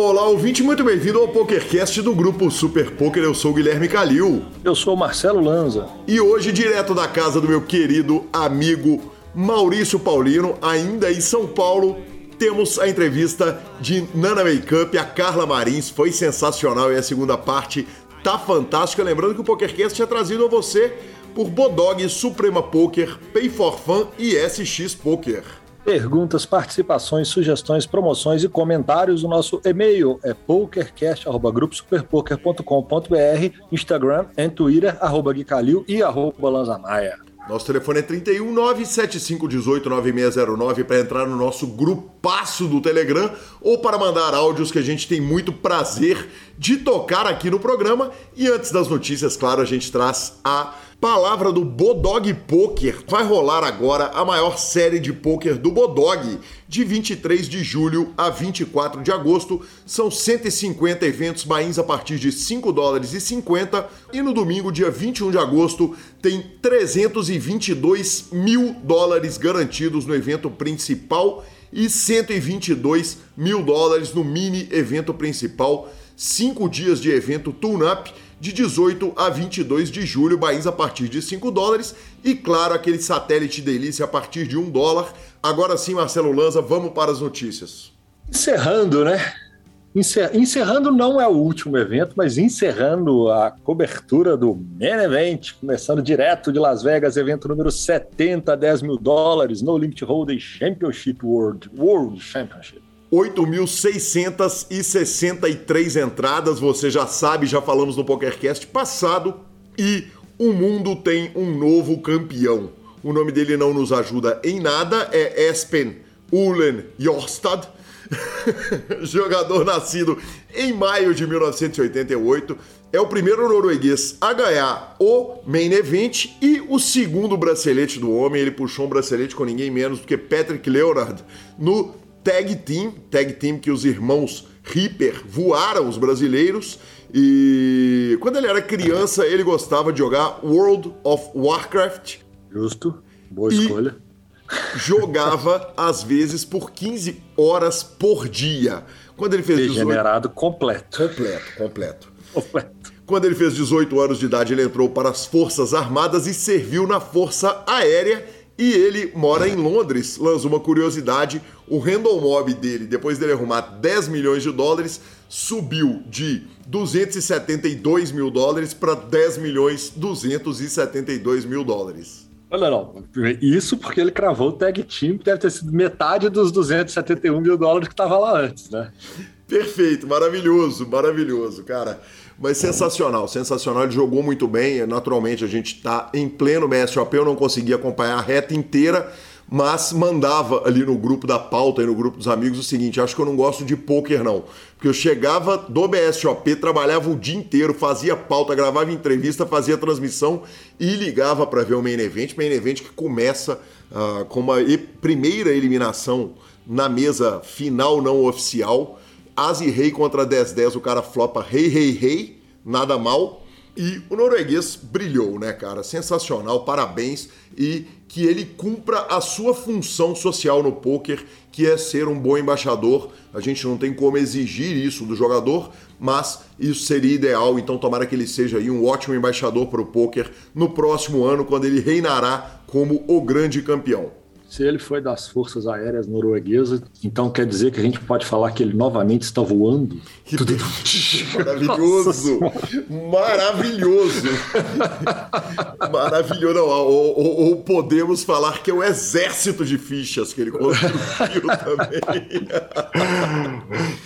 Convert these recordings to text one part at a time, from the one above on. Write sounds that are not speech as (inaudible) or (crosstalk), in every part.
Olá, ouvinte, muito bem-vindo ao PokerCast do grupo Super Poker. Eu sou o Guilherme Calil. Eu sou o Marcelo Lanza. E hoje, direto da casa do meu querido amigo Maurício Paulino, ainda em São Paulo, temos a entrevista de Nana Makeup, a Carla Marins. Foi sensacional e a segunda parte tá fantástica. Lembrando que o PokerCast tinha trazido a você por Bodog, Suprema Poker, Pay for Fun e SX Poker. Perguntas, participações, sugestões, promoções e comentários. O nosso e-mail é pokercast.gruposuperpoker.com.br, Instagram e Twitter, arroba Guicalil e arroba Lanzamaia. Nosso telefone é 31 97518 9609 para entrar no nosso grupaço do Telegram ou para mandar áudios que a gente tem muito prazer de tocar aqui no programa. E antes das notícias, claro, a gente traz a Palavra do Bodog Poker. Vai rolar agora a maior série de poker do Bodog, de 23 de julho a 24 de agosto. São 150 eventos bains a partir de 5 dólares e 50 e no domingo, dia 21 de agosto, tem 322 mil dólares garantidos no evento principal e 122 mil dólares no mini evento principal. Cinco dias de evento tune-up de 18 a 22 de julho, bains a partir de 5 dólares e, claro, aquele satélite delícia a partir de 1 dólar. Agora sim, Marcelo Lanza, vamos para as notícias. Encerrando, né? Encerrando não é o último evento, mas encerrando a cobertura do Main Event, começando direto de Las Vegas, evento número 70, 10 mil dólares, No Limit Hold'em Championship World, World Championship. 8.663 entradas, você já sabe, já falamos no PokerCast passado, e o mundo tem um novo campeão. O nome dele não nos ajuda em nada, é Espen Ulen Jorstad, (laughs) jogador nascido em maio de 1988. É o primeiro norueguês a ganhar o Main Event e o segundo bracelete do homem. Ele puxou um bracelete com ninguém menos do que Patrick Leonard no tag team, tag team que os irmãos Ripper voaram os brasileiros. E quando ele era criança, ele gostava de jogar World of Warcraft. Justo, boa escolha. Jogava às vezes por 15 horas por dia. Quando ele fez Degenerado 18... completo. Completo, completo. Completo. Quando ele fez 18 anos de idade, ele entrou para as Forças Armadas e serviu na Força Aérea e ele mora em Londres. Lança uma curiosidade: o random mob dele, depois dele arrumar 10 milhões de dólares, subiu de 272 mil dólares para 10 milhões 272 mil dólares. Olha, não, isso porque ele cravou o tag team, que deve ter sido metade dos 271 mil dólares que estava lá antes, né? Perfeito, maravilhoso, maravilhoso, cara. Mas sensacional, sensacional. Ele jogou muito bem. Naturalmente, a gente está em pleno BSOP. Eu não consegui acompanhar a reta inteira, mas mandava ali no grupo da pauta e no grupo dos amigos o seguinte: acho que eu não gosto de poker, não. Porque eu chegava do BSOP, trabalhava o dia inteiro, fazia pauta, gravava entrevista, fazia transmissão e ligava para ver o main event. Main event que começa uh, com uma primeira eliminação na mesa final não oficial. As e rei contra 10-10, o cara flopa rei, rei, rei, nada mal. E o norueguês brilhou, né, cara? Sensacional, parabéns. E que ele cumpra a sua função social no poker, que é ser um bom embaixador. A gente não tem como exigir isso do jogador, mas isso seria ideal. Então, tomara que ele seja aí um ótimo embaixador para o poker no próximo ano, quando ele reinará como o grande campeão. Se ele foi das Forças Aéreas Norueguesas, então quer dizer que a gente pode falar que ele novamente está voando? (laughs) Maravilhoso! Maravilhoso! (laughs) Maravilhoso! Não, ou, ou, ou, podemos falar que é o exército de fichas que ele construiu (laughs) também.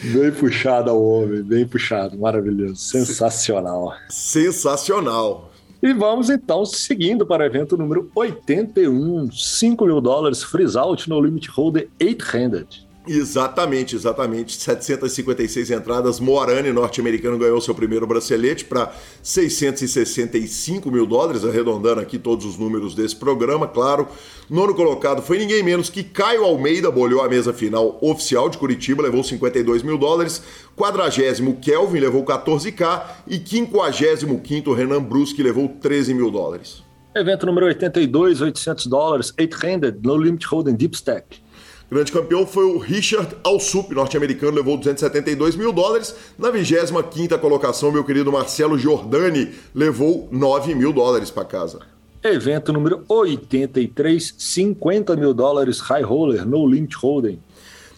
bem puxado ao homem, bem puxado, maravilhoso, sensacional. Sensacional. E vamos então seguindo para o evento número 81, 5 mil dólares, freeze out no Limit Holder 8-handed. Exatamente, exatamente. 756 entradas. Moarani, norte-americano, ganhou seu primeiro bracelete para 665 mil dólares, arredondando aqui todos os números desse programa, claro. Nono colocado foi ninguém menos que Caio Almeida, bolhou a mesa final oficial de Curitiba, levou 52 mil dólares. Quadragésimo Kelvin levou 14k e quinquagésimo Renan Bruschi levou 13 mil dólares. Evento número 82, 800 dólares, 8-handed, no limit holding deep stack. Grande campeão foi o Richard Alsup, norte-americano, levou 272 mil dólares. Na 25 colocação, meu querido Marcelo Giordani levou 9 mil dólares para casa. Evento número 83, 50 mil dólares High Roller, No Limit Holding.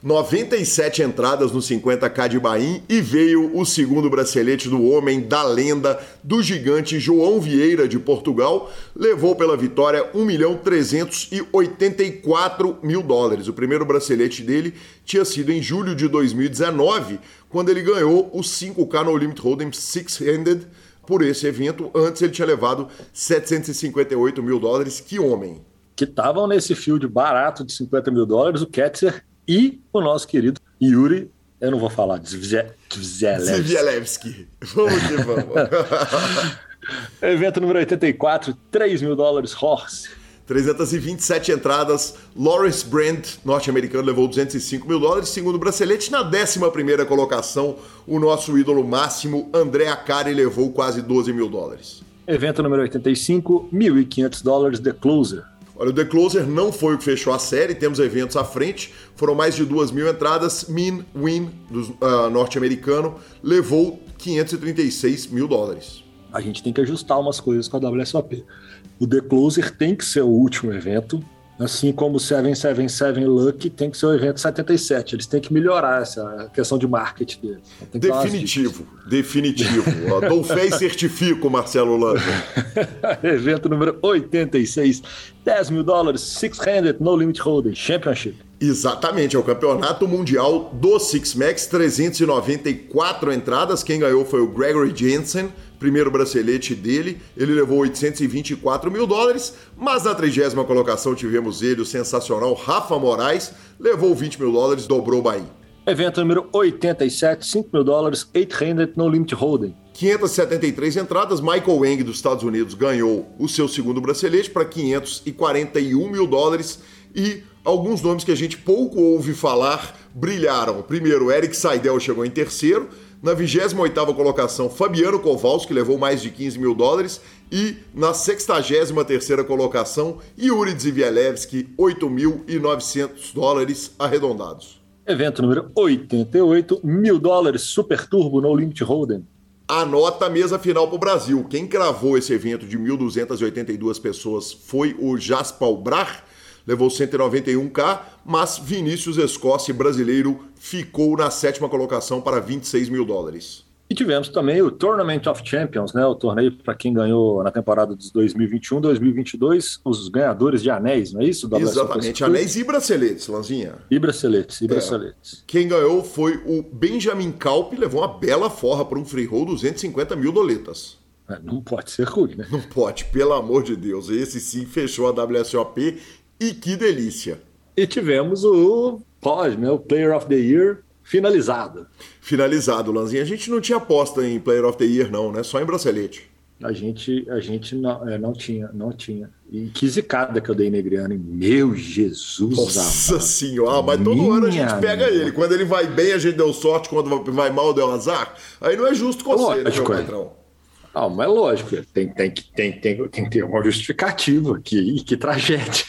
97 entradas no 50k de Bahia e veio o segundo bracelete do homem, da lenda, do gigante João Vieira de Portugal. Levou pela vitória 1 milhão 384 mil dólares. O primeiro bracelete dele tinha sido em julho de 2019, quando ele ganhou o 5k no Limit Hold'em Six-Handed por esse evento. Antes ele tinha levado 758 mil dólares. Que homem! Que estavam nesse field barato de 50 mil dólares, o Ketzer e o nosso querido Yuri, eu não vou falar, Zvielewski. Vamos que vamos. (laughs) Evento número 84, 3 mil dólares, Horse. 327 entradas. Lawrence Brand, norte-americano, levou 205 mil dólares. Segundo bracelete, na 11 colocação, o nosso ídolo máximo, André Acari, levou quase 12 mil dólares. Evento número 85, 1.500 dólares, The Closer. Olha, o The Closer não foi o que fechou a série, temos eventos à frente, foram mais de duas mil entradas. Min Win, do uh, norte-americano, levou 536 mil dólares. A gente tem que ajustar umas coisas com a WSOP. O The Closer tem que ser o último evento, Assim como o 777 Luck tem que ser o evento 77. Eles têm que melhorar essa questão de marketing deles. Definitivo, definitivo. (laughs) Dou fé e certifico, Marcelo Lando. (laughs) evento número 86. 10 mil dólares, Six-Handed No Limit Holding Championship. Exatamente, é o campeonato mundial do Six Max, 394 entradas. Quem ganhou foi o Gregory Jensen primeiro bracelete dele, ele levou 824 mil dólares, mas na trigésima colocação tivemos ele, o sensacional Rafa Moraes, levou 20 mil dólares, dobrou o Bahia. Evento número 87, 5 mil dólares, 800 No Limit Holding. 573 entradas, Michael Wang dos Estados Unidos ganhou o seu segundo bracelete para 541 mil dólares e alguns nomes que a gente pouco ouve falar brilharam. Primeiro, Eric Seidel chegou em terceiro, na 28ª colocação, Fabiano Kowalski, que levou mais de 15 mil dólares. E na 63ª colocação, Yuri Zivielewski, 8.900 dólares arredondados. Evento número 88, mil dólares, Super Turbo No Limit Hold'em. Anota a mesa final para o Brasil. Quem cravou esse evento de 1.282 pessoas foi o Jaspal Brar, levou 191k, mas Vinícius Escócia, brasileiro, ficou na sétima colocação para 26 mil dólares. E tivemos também o Tournament of Champions, né? O torneio para quem ganhou na temporada de 2021, 2022, os ganhadores de anéis, não é isso? Exatamente, anéis e braceletes, Lanzinha. E braceletes, e é. braceletes. Quem ganhou foi o Benjamin Kalp, levou uma bela forra para um free roll, 250 mil doletas. É, não pode ser ruim, né? Não pode, pelo amor de Deus. Esse sim fechou a WSOP e que delícia! E tivemos o POS, né, o Player of the Year, finalizado. Finalizado, Lanzinha. A gente não tinha aposta em Player of the Year, não, né? Só em bracelete. A gente, a gente não, é, não tinha, não tinha. E que zicada que eu dei Negriano. Meu Jesus Nossa amado. senhora, mas todo Minha ano a gente pega minha. ele. Quando ele vai bem, a gente deu sorte. Quando vai mal, deu azar. Aí não é justo com você, né, meu é. Não, mas lógico, tem, tem, que, tem, tem, tem que ter uma justificativa. Que, que tragédia.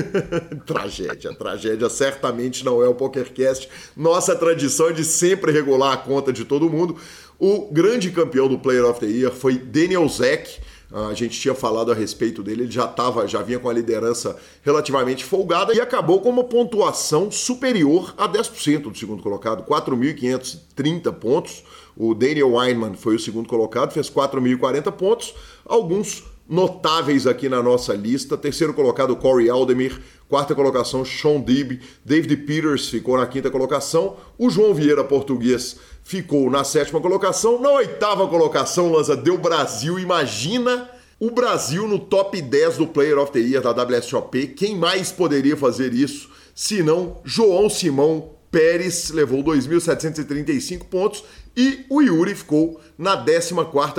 (laughs) tragédia, tragédia certamente não é o PokerCast. Nossa tradição é de sempre regular a conta de todo mundo. O grande campeão do Player of the Year foi Daniel Zeck. A gente tinha falado a respeito dele, ele já tava, já vinha com a liderança relativamente folgada e acabou com uma pontuação superior a 10% do segundo colocado, 4.530 pontos. O Daniel Weinman foi o segundo colocado, fez 4.040 pontos. Alguns notáveis aqui na nossa lista. Terceiro colocado, Corey Aldemir. Quarta colocação, Sean Dib. David Peters ficou na quinta colocação. O João Vieira, português, ficou na sétima colocação. Na oitava colocação, Lanza, deu Brasil. Imagina o Brasil no top 10 do Player of the Year da WSOP. Quem mais poderia fazer isso? Se não, João Simão Pérez levou 2.735 pontos e o Yuri ficou na 14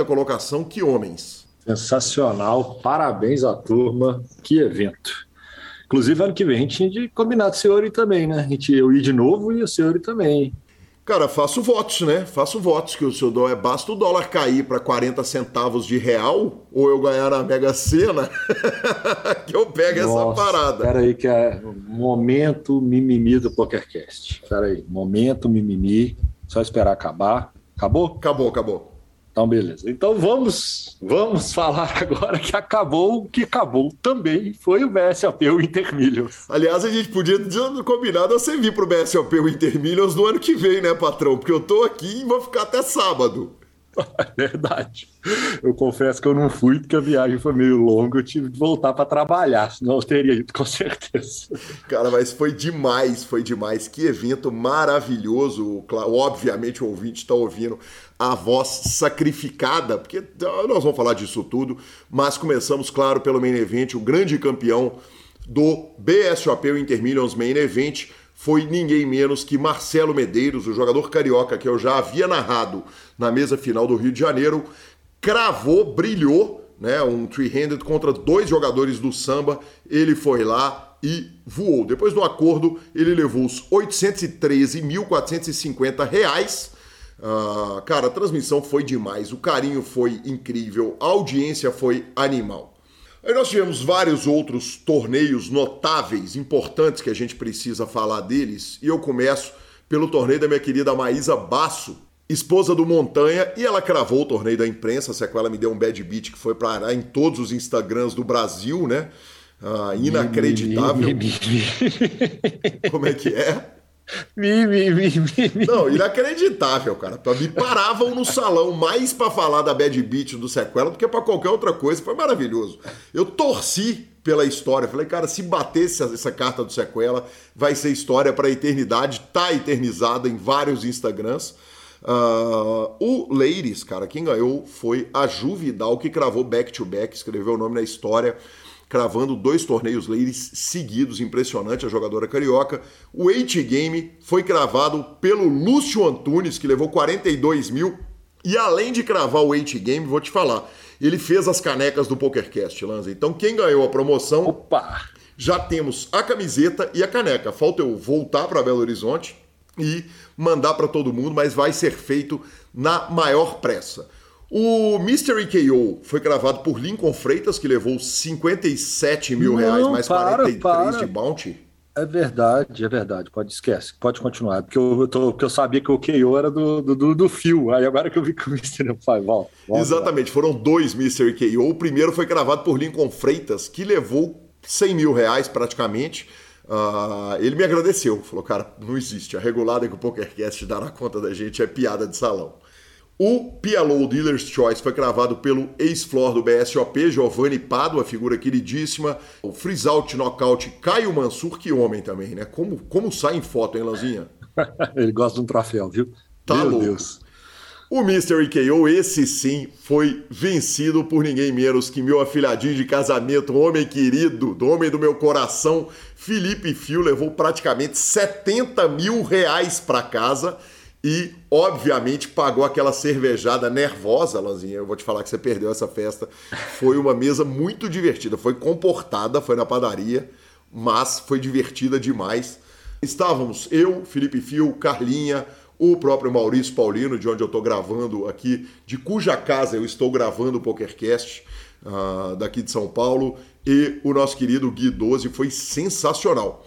colocação. Que homens! Sensacional, parabéns à turma, que evento. Inclusive, ano que vem a gente tinha de combinar com o Senhor também, né? A gente, eu ir de novo e o Senhor também. Cara, faço votos, né? Faço votos que o seu dólar é basta o dólar cair para 40 centavos de real ou eu ganhar na Mega Sena (laughs) que eu pego Nossa, essa parada. Espera aí que é momento mimimi do PokerCast. Espera aí, momento mimimi. Só esperar acabar. Acabou? Acabou, acabou. Então, beleza. Então vamos, vamos falar agora que acabou, que acabou também foi o BSOP, o Intermillions. Aliás, a gente podia ter combinado você vir pro BSOP, o Intermillions no ano que vem, né, patrão? Porque eu tô aqui e vou ficar até sábado. (laughs) É verdade. Eu confesso que eu não fui porque a viagem foi meio longa, eu tive que voltar para trabalhar, senão eu teria ido com certeza. Cara, mas foi demais, foi demais. Que evento maravilhoso. Obviamente o ouvinte está ouvindo a voz sacrificada, porque nós vamos falar disso tudo, mas começamos, claro, pelo Main Event, o grande campeão do BSOP, o Intermillions Main Event, foi ninguém menos que Marcelo Medeiros, o jogador carioca que eu já havia narrado na mesa final do Rio de Janeiro, cravou, brilhou, né, um three-handed contra dois jogadores do samba, ele foi lá e voou. Depois do acordo, ele levou os 813.450 reais. Uh, cara, a transmissão foi demais, o carinho foi incrível, a audiência foi animal. Aí nós tivemos vários outros torneios notáveis, importantes que a gente precisa falar deles, e eu começo pelo torneio da minha querida Maísa Basso, esposa do Montanha, e ela cravou o torneio da imprensa, se ela me deu um bad beat que foi parar em todos os Instagrams do Brasil, né? Ah, inacreditável. Como é que é? Mi, mi, mi, mi, Não, inacreditável, cara. Me paravam no salão mais para falar da Bad Beat do Sequela do que para qualquer outra coisa. Foi maravilhoso. Eu torci pela história. Falei, cara, se bater essa, carta do Sequela, vai ser história para a eternidade. Tá eternizada em vários Instagrams. Uh, o Ladies, cara, quem ganhou foi a Ju Vidal, que cravou back-to-back, -back, escreveu o nome na história cravando dois torneios ladies seguidos, impressionante a jogadora carioca. O 8 Game foi cravado pelo Lúcio Antunes, que levou 42 mil. E além de cravar o 8 Game, vou te falar, ele fez as canecas do PokerCast, Lanza. Então quem ganhou a promoção... Opa! Já temos a camiseta e a caneca. Falta eu voltar para Belo Horizonte e mandar para todo mundo, mas vai ser feito na maior pressa. O Mystery KO foi gravado por Lincoln Freitas, que levou 57 mil Não, reais mais para, 43 para. de bounty. É verdade, é verdade. Pode esquece, pode continuar. Porque eu, tô, porque eu sabia que o KO era do, do, do fio. Aí agora que eu vi que o (laughs) Mystery foi, volta, volta. Exatamente, foram dois Mystery KO. O primeiro foi gravado por Lincoln Freitas, que levou 100 mil reais praticamente. Uh, ele me agradeceu, falou, cara, não existe. A regulada que o PokerCast dará conta da gente é piada de salão. O PLO Dealer's Choice foi cravado pelo ex-flor do BSOP, Giovanni Padua, figura queridíssima. O Freeze Out Knockout, Caio Mansur, que homem também, né? Como, como sai em foto, hein, Lanzinha? (laughs) Ele gosta de um troféu, viu? Tá Meu louco. Deus. O Mystery KO, esse sim, foi vencido por ninguém menos que meu afilhadinho de casamento, homem querido, do homem do meu coração, Felipe Fio, levou praticamente 70 mil reais para casa e, obviamente, pagou aquela cervejada nervosa, Lanzinha. Eu vou te falar que você perdeu essa festa. Foi uma mesa muito divertida. Foi comportada, foi na padaria, mas foi divertida demais. Estávamos eu, Felipe Fio, Carlinha, o próprio Maurício Paulino, de onde eu estou gravando aqui, de cuja casa eu estou gravando o PokerCast, uh, daqui de São Paulo, e o nosso querido Gui 12. Foi sensacional.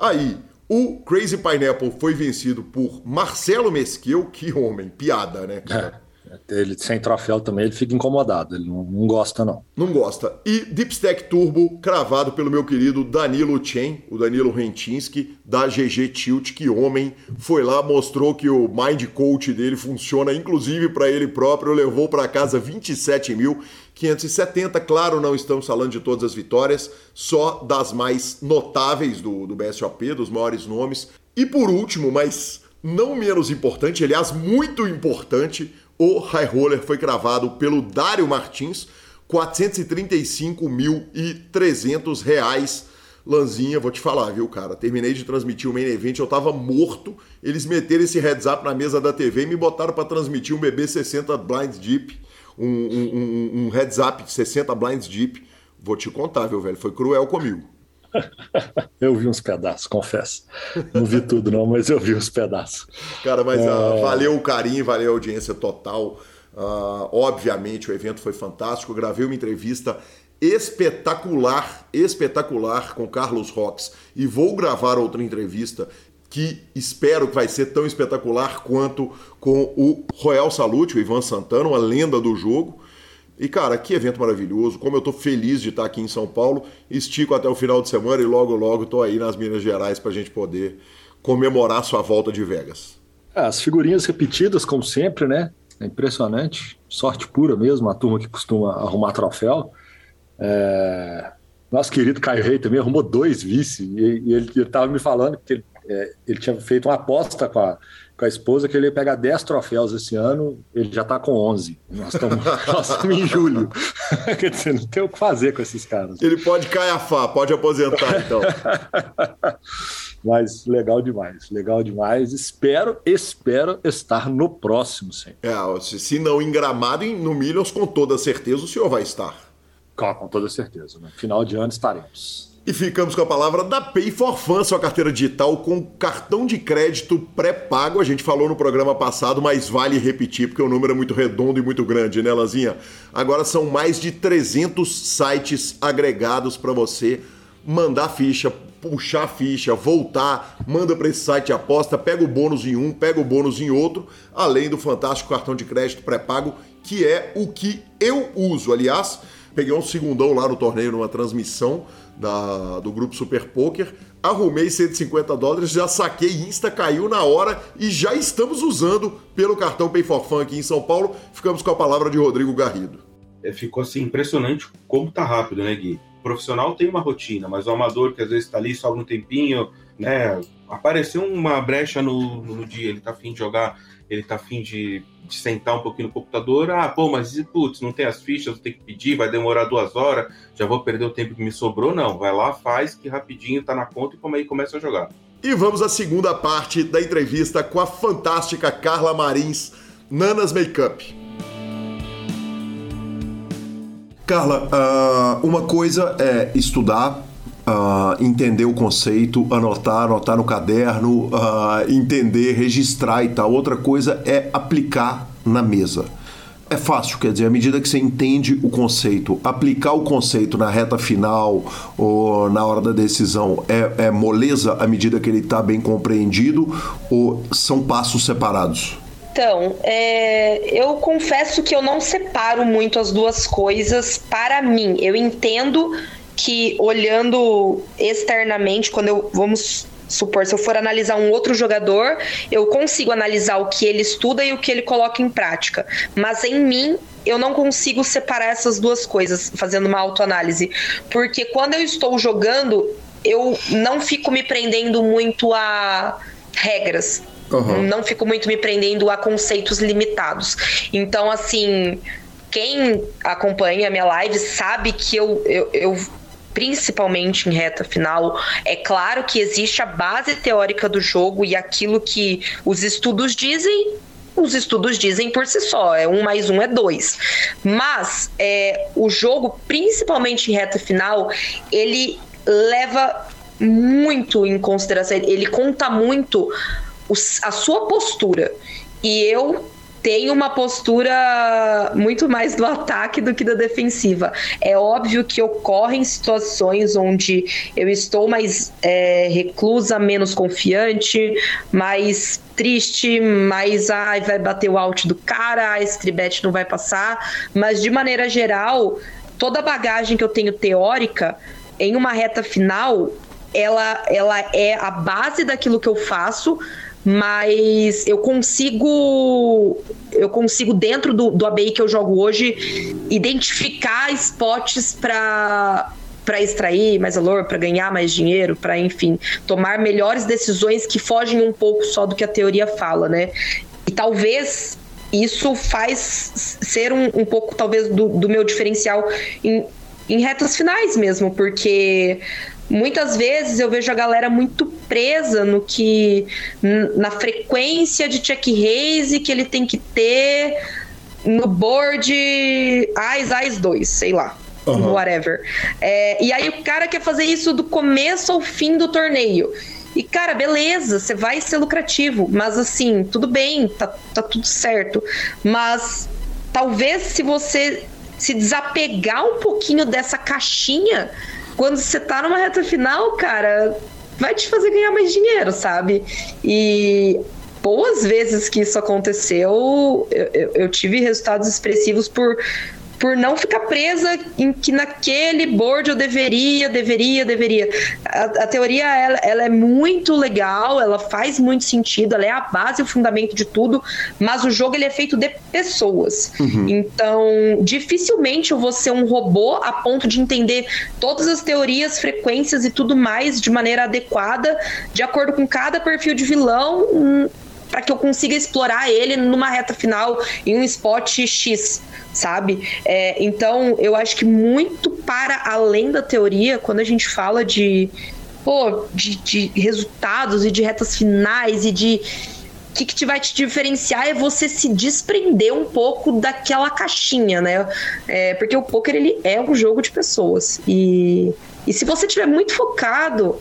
Aí, o Crazy Pineapple foi vencido por Marcelo Mesquil, que homem, piada, né? É, ele sem troféu também, ele fica incomodado, ele não, não, gosta não. Não gosta. E Deepstack Turbo, cravado pelo meu querido Danilo Chen, o Danilo Rentinski, da GG Tilt, que homem, foi lá, mostrou que o Mind Coach dele funciona, inclusive para ele próprio, levou para casa 27 mil 570, claro, não estamos falando de todas as vitórias, só das mais notáveis do, do BSOP, dos maiores nomes. E por último, mas não menos importante, aliás, muito importante, o High Roller foi cravado pelo Dário Martins, 435.300 reais. Lanzinha, vou te falar, viu, cara? Terminei de transmitir o main event, eu tava morto. Eles meteram esse heads up na mesa da TV e me botaram para transmitir um BB60 Blind Deep um, um, um, heads up de 60 blinds deep, vou te contar, viu, velho? Foi cruel comigo. (laughs) eu vi uns pedaços, confesso. Não vi tudo, não, mas eu vi uns pedaços. Cara, mas é... uh, valeu o carinho, valeu a audiência total. Uh, obviamente, o evento foi fantástico. Eu gravei uma entrevista espetacular, espetacular com Carlos Rox e vou gravar outra entrevista que espero que vai ser tão espetacular quanto com o Royal Salute, o Ivan Santana, uma lenda do jogo. E, cara, que evento maravilhoso. Como eu tô feliz de estar aqui em São Paulo. Estico até o final de semana e logo, logo tô aí nas Minas Gerais pra gente poder comemorar sua volta de Vegas. É, as figurinhas repetidas, como sempre, né? É impressionante. Sorte pura mesmo, a turma que costuma arrumar troféu. É... Nosso querido Caio Rei também arrumou dois vice. E, ele estava me falando que ele, é, ele tinha feito uma aposta com a, com a esposa que ele ia pegar 10 troféus esse ano, ele já está com 11. Nós estamos (laughs) em julho. (laughs) Quer dizer, não tem o que fazer com esses caras. Ele pode caiafar, pode aposentar então. (laughs) Mas legal demais, legal demais. Espero, espero estar no próximo, sim. É, se não em Gramado, no Millions, com toda certeza o senhor vai estar. Com, com toda certeza. Né? final de ano estaremos. E ficamos com a palavra da Pay for Fun, sua carteira digital com cartão de crédito pré-pago. A gente falou no programa passado, mas vale repetir porque o número é muito redondo e muito grande, né, Lanzinha? Agora são mais de 300 sites agregados para você mandar ficha, puxar ficha, voltar, manda para esse site aposta, pega o bônus em um, pega o bônus em outro, além do fantástico cartão de crédito pré-pago, que é o que eu uso. Aliás, peguei um segundão lá no torneio numa transmissão da, do grupo Super Poker, arrumei 150 dólares, já saquei Insta, caiu na hora e já estamos usando pelo cartão Pay for Fun aqui em São Paulo. Ficamos com a palavra de Rodrigo Garrido. É, ficou assim impressionante como tá rápido, né, Gui? O profissional tem uma rotina, mas o amador que às vezes está ali só um tempinho, né? Apareceu uma brecha no, no dia, ele tá afim de jogar, ele tá afim de de sentar um pouquinho no computador, ah, pô, mas putz, não tem as fichas, vou ter que pedir, vai demorar duas horas, já vou perder o tempo que me sobrou. Não, vai lá, faz, que rapidinho tá na conta e como aí começa a jogar. E vamos à segunda parte da entrevista com a fantástica Carla Marins, Nanas Makeup. Carla, uh, uma coisa é estudar, uh, entender o conceito, anotar, anotar no caderno, uh, entender, registrar e tal. Outra coisa é aplicar na mesa. É fácil, quer dizer, à medida que você entende o conceito, aplicar o conceito na reta final ou na hora da decisão é, é moleza à medida que ele está bem compreendido ou são passos separados? Então, é, eu confesso que eu não separo muito as duas coisas para mim. Eu entendo que olhando externamente, quando eu vamos supor, se eu for analisar um outro jogador, eu consigo analisar o que ele estuda e o que ele coloca em prática. Mas em mim, eu não consigo separar essas duas coisas, fazendo uma autoanálise. Porque quando eu estou jogando, eu não fico me prendendo muito a regras. Uhum. Não fico muito me prendendo a conceitos limitados. Então, assim, quem acompanha a minha live sabe que eu, eu, eu principalmente em reta final. É claro que existe a base teórica do jogo e aquilo que os estudos dizem. Os estudos dizem por si só, é um mais um é dois. Mas é, o jogo, principalmente em reta final, ele leva muito em consideração, ele conta muito a sua postura. E eu tem uma postura muito mais do ataque do que da defensiva. É óbvio que ocorrem situações onde eu estou mais é, reclusa, menos confiante, mais triste, mais ai, vai bater o out do cara, a stribet não vai passar, mas de maneira geral, toda a bagagem que eu tenho teórica em uma reta final, ela, ela é a base daquilo que eu faço, mas eu consigo eu consigo dentro do, do ABI que eu jogo hoje identificar spots para para extrair mais valor, para ganhar mais dinheiro, para enfim tomar melhores decisões que fogem um pouco só do que a teoria fala, né? E talvez isso faz ser um, um pouco talvez do, do meu diferencial em, em retas finais mesmo, porque muitas vezes eu vejo a galera muito presa no que na frequência de check raise que ele tem que ter no board AIS AIS 2, sei lá. uhum. whatever. É, e aí o cara quer fazer isso do começo ao fim do torneio. E, cara, beleza, você vai ser lucrativo, mas assim, tudo bem, tá, tá tudo certo. Mas talvez se você se desapegar um pouquinho dessa caixinha, quando você tá numa reta final, cara, vai te fazer ganhar mais dinheiro, sabe? E boas vezes que isso aconteceu, eu, eu, eu tive resultados expressivos por por não ficar presa em que naquele board eu deveria, deveria, deveria. A, a teoria ela, ela, é muito legal, ela faz muito sentido, ela é a base, o fundamento de tudo, mas o jogo ele é feito de pessoas. Uhum. Então, dificilmente eu vou ser um robô a ponto de entender todas as teorias, frequências e tudo mais de maneira adequada, de acordo com cada perfil de vilão. Hum, para que eu consiga explorar ele numa reta final em um spot X sabe? É, então, eu acho que muito para além da teoria, quando a gente fala de, pô, de, de resultados e de retas finais e de o que, que te vai te diferenciar é você se desprender um pouco daquela caixinha, né? É, porque o poker ele é um jogo de pessoas e, e se você tiver muito focado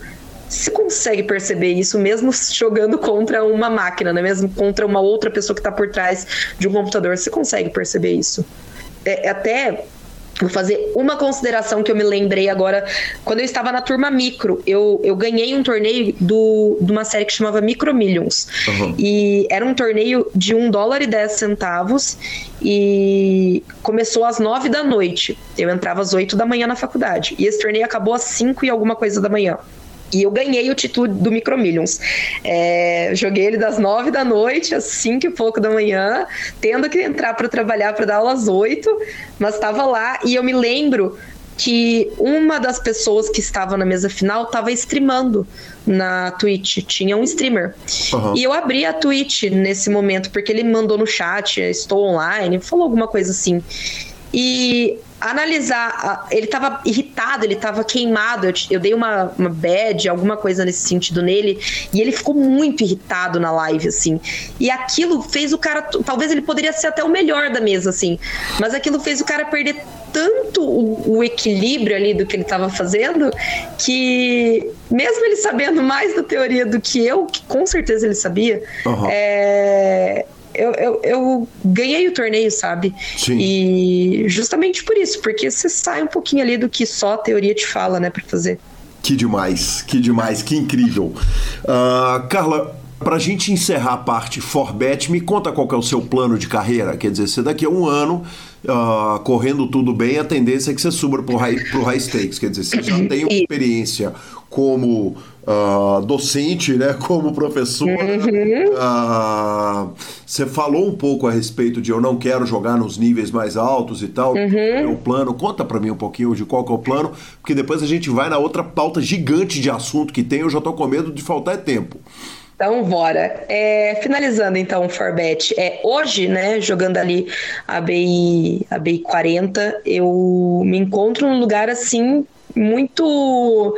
você consegue perceber isso mesmo jogando contra uma máquina, né? Mesmo contra uma outra pessoa que está por trás de um computador, você consegue perceber isso. É, é, até Vou fazer uma consideração que eu me lembrei agora. Quando eu estava na turma micro, eu, eu ganhei um torneio do, de uma série que chamava Micro Millions. Uhum. E era um torneio de 1 dólar e 10 centavos. E começou às 9 da noite. Eu entrava às 8 da manhã na faculdade. E esse torneio acabou às 5 e alguma coisa da manhã. E eu ganhei o título do Micro Millions. É, joguei ele das nove da noite às cinco e pouco da manhã, tendo que entrar para trabalhar para dar aula às oito, mas estava lá e eu me lembro que uma das pessoas que estava na mesa final estava streamando na Twitch, tinha um streamer. Uhum. E eu abri a Twitch nesse momento, porque ele me mandou no chat, estou online, falou alguma coisa assim. E analisar. Ele tava irritado, ele tava queimado. Eu, eu dei uma, uma bad, alguma coisa nesse sentido nele. E ele ficou muito irritado na live, assim. E aquilo fez o cara. Talvez ele poderia ser até o melhor da mesa, assim. Mas aquilo fez o cara perder tanto o, o equilíbrio ali do que ele estava fazendo que mesmo ele sabendo mais da teoria do que eu, que com certeza ele sabia, uhum. é, eu, eu, eu, ganhei o torneio, sabe? Sim. E justamente por isso, porque você sai um pouquinho ali do que só a teoria te fala, né, para fazer. Que demais, que demais, que incrível. Uh, Carla, para a gente encerrar a parte Forbet, me conta qual é o seu plano de carreira. Quer dizer, você daqui a um ano, uh, correndo tudo bem, a tendência é que você suba para o high, high stakes. Quer dizer, você já tem uma experiência como uh, docente, né, (laughs) como professor. Uhum. Uh, você falou um pouco a respeito de eu não quero jogar nos níveis mais altos e tal. Uhum. O plano, conta para mim um pouquinho de qual que é o plano, porque depois a gente vai na outra pauta gigante de assunto que tem. Eu já tô com medo de faltar tempo. Então, bora. É, finalizando, então, o Forbet. É, hoje, né, jogando ali a BI, a BI 40, eu me encontro num lugar, assim, muito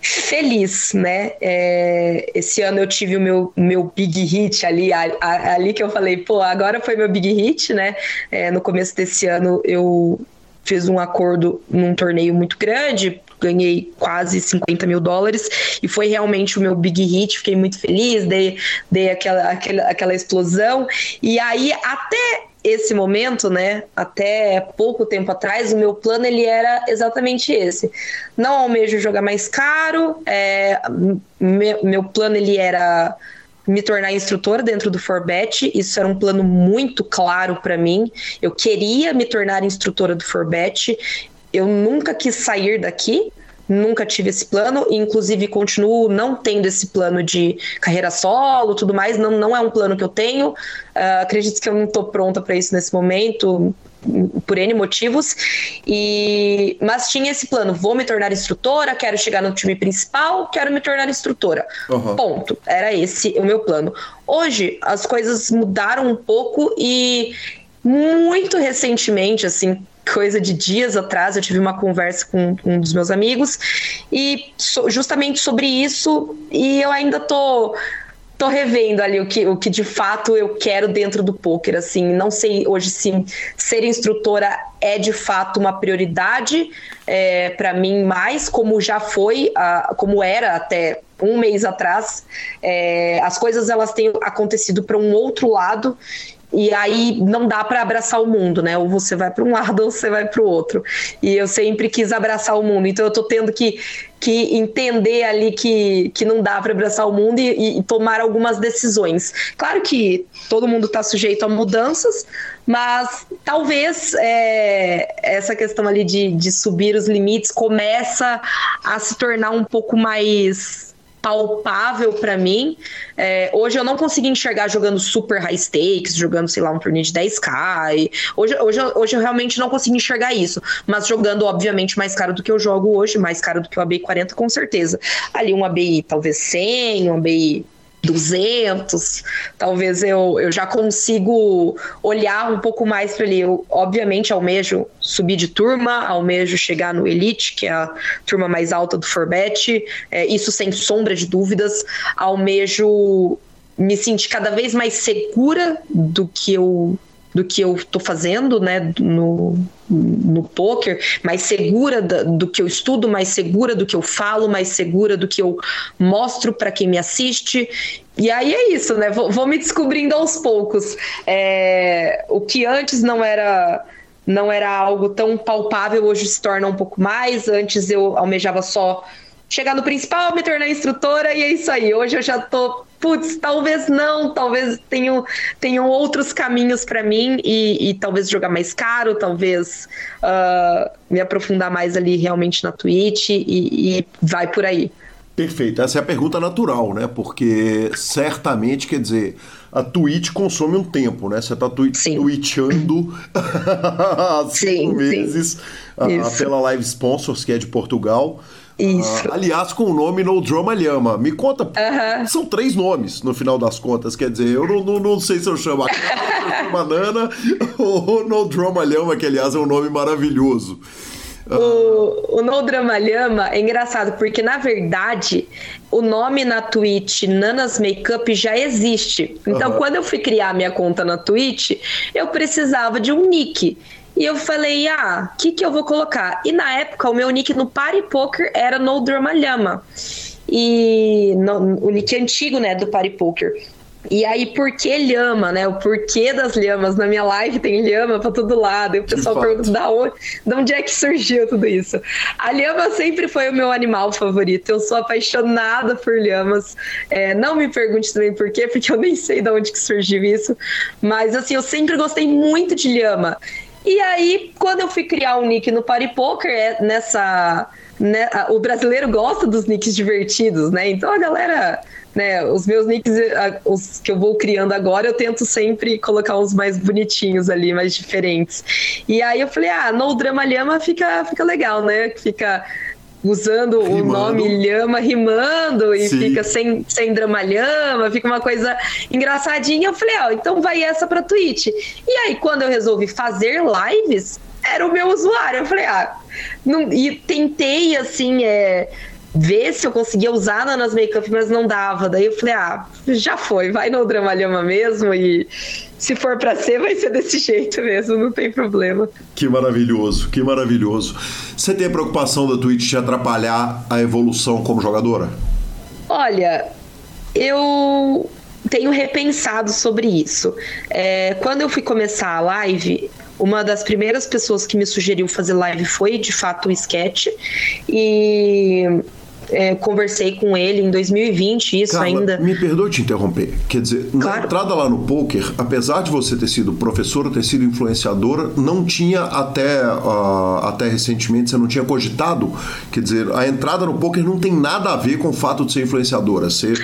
feliz, né? É, esse ano eu tive o meu, meu big hit ali, a, a, ali que eu falei, pô, agora foi meu big hit, né? É, no começo desse ano eu fiz um acordo num torneio muito grande, ganhei quase 50 mil dólares e foi realmente o meu big hit, fiquei muito feliz, dei, dei aquela, aquela, aquela explosão. E aí, até esse momento, né, até pouco tempo atrás, o meu plano ele era exatamente esse. Não almejo jogar mais caro, é, meu, meu plano ele era me tornar instrutora dentro do Forbet. Isso era um plano muito claro para mim. Eu queria me tornar instrutora do Forbet. Eu nunca quis sair daqui nunca tive esse plano, e inclusive continuo não tendo esse plano de carreira solo, tudo mais, não, não é um plano que eu tenho. Uh, acredito que eu não estou pronta para isso nesse momento, por N motivos. E mas tinha esse plano, vou me tornar instrutora, quero chegar no time principal, quero me tornar instrutora. Uhum. Ponto. Era esse o meu plano. Hoje as coisas mudaram um pouco e muito recentemente, assim, coisa de dias atrás, eu tive uma conversa com um dos meus amigos e so, justamente sobre isso, e eu ainda tô tô revendo ali o que, o que de fato eu quero dentro do poker, assim, não sei hoje se ser instrutora é de fato uma prioridade é, para mim mais, como já foi, a, como era até um mês atrás, é, as coisas elas têm acontecido para um outro lado e aí não dá para abraçar o mundo, né? Ou você vai para um lado (laughs) ou você vai para o outro. E eu sempre quis abraçar o mundo, então eu tô tendo que, que entender ali que, que não dá para abraçar o mundo e, e, tomar algumas decisões. Claro que todo mundo está sujeito a mudanças, mas talvez é, essa questão ali de, de subir os limites começa a se tornar um pouco mais palpável para mim. É, hoje eu não consigo enxergar jogando super high stakes, jogando, sei lá, um torneio de 10k. Hoje, hoje, hoje eu realmente não consigo enxergar isso. Mas jogando, obviamente, mais caro do que eu jogo hoje, mais caro do que o ABI 40, com certeza. Ali um ABI talvez 100, um ABI 200, talvez eu, eu já consigo olhar um pouco mais para ali. Eu, obviamente, almejo subir de turma, almejo chegar no Elite, que é a turma mais alta do Forbet, é, isso sem sombra de dúvidas. Almejo me sentir cada vez mais segura do que eu do que eu estou fazendo, né, no, no poker, mais segura do que eu estudo, mais segura do que eu falo, mais segura do que eu mostro para quem me assiste. E aí é isso, né? Vou, vou me descobrindo aos poucos. É, o que antes não era não era algo tão palpável, hoje se torna um pouco mais. Antes eu almejava só chegar no principal, me tornar instrutora e é isso aí. Hoje eu já tô putz, talvez não, talvez tenham, tenham outros caminhos para mim e, e, talvez jogar mais caro, talvez uh, me aprofundar mais ali realmente na Twitch e, e vai por aí. Perfeito, essa é a pergunta natural, né? Porque certamente, quer dizer, a Twitch consome um tempo, né? Você está twi sim. twitchando (laughs) há cinco sim, meses sim. Uh, pela Live Sponsors, que é de Portugal. Isso. Uh, aliás, com o nome No Drama Lhama. Me conta, uh -huh. são três nomes no final das contas. Quer dizer, eu não, não, não sei se eu chamo a se eu chamo a Nana (laughs) ou No Drama Lhama, que aliás é um nome maravilhoso. O, o No Drama Lhama é engraçado, porque na verdade o nome na Twitch Nanas Makeup já existe. Então, uhum. quando eu fui criar minha conta na Twitch, eu precisava de um nick. E eu falei, ah, o que, que eu vou colocar? E na época, o meu nick no Party Poker era No Drama Lhama. E no, o nick antigo, né, do Party Poker. E aí, por que lhama, né? O porquê das lhamas. Na minha live tem lhama pra todo lado. E o pessoal pergunta da onde, de onde é que surgiu tudo isso. A lhama sempre foi o meu animal favorito. Eu sou apaixonada por lhamas. É, não me pergunte também por quê, porque eu nem sei de onde que surgiu isso. Mas, assim, eu sempre gostei muito de lhama. E aí, quando eu fui criar um nick no Party Poker, é nessa. Né, o brasileiro gosta dos nicks divertidos, né? Então a galera. Né, os meus nicks, os que eu vou criando agora, eu tento sempre colocar uns mais bonitinhos ali, mais diferentes. E aí eu falei, ah, no Drama Lhama fica, fica legal, né? Fica usando rimando. o nome Lhama rimando e Sim. fica sem, sem drama Lhama, fica uma coisa engraçadinha. Eu falei, ó, oh, então vai essa pra Twitch. E aí, quando eu resolvi fazer lives, era o meu usuário. Eu falei, ah, não... e tentei assim, é ver se eu conseguia usar na nas make-up, mas não dava. Daí eu falei, ah, já foi, vai no Dramalhama mesmo e se for para ser, vai ser desse jeito mesmo, não tem problema. Que maravilhoso, que maravilhoso. Você tem a preocupação da Twitch de atrapalhar a evolução como jogadora? Olha, eu tenho repensado sobre isso. É, quando eu fui começar a live, uma das primeiras pessoas que me sugeriu fazer live foi de fato o sketch. E é, conversei com ele em 2020, isso Carla, ainda. Me perdoe te interromper. Quer dizer, claro. na entrada lá no poker, apesar de você ter sido professora, ter sido influenciadora, não tinha até, uh, até recentemente, você não tinha cogitado. Quer dizer, a entrada no poker não tem nada a ver com o fato de ser influenciadora. Ser,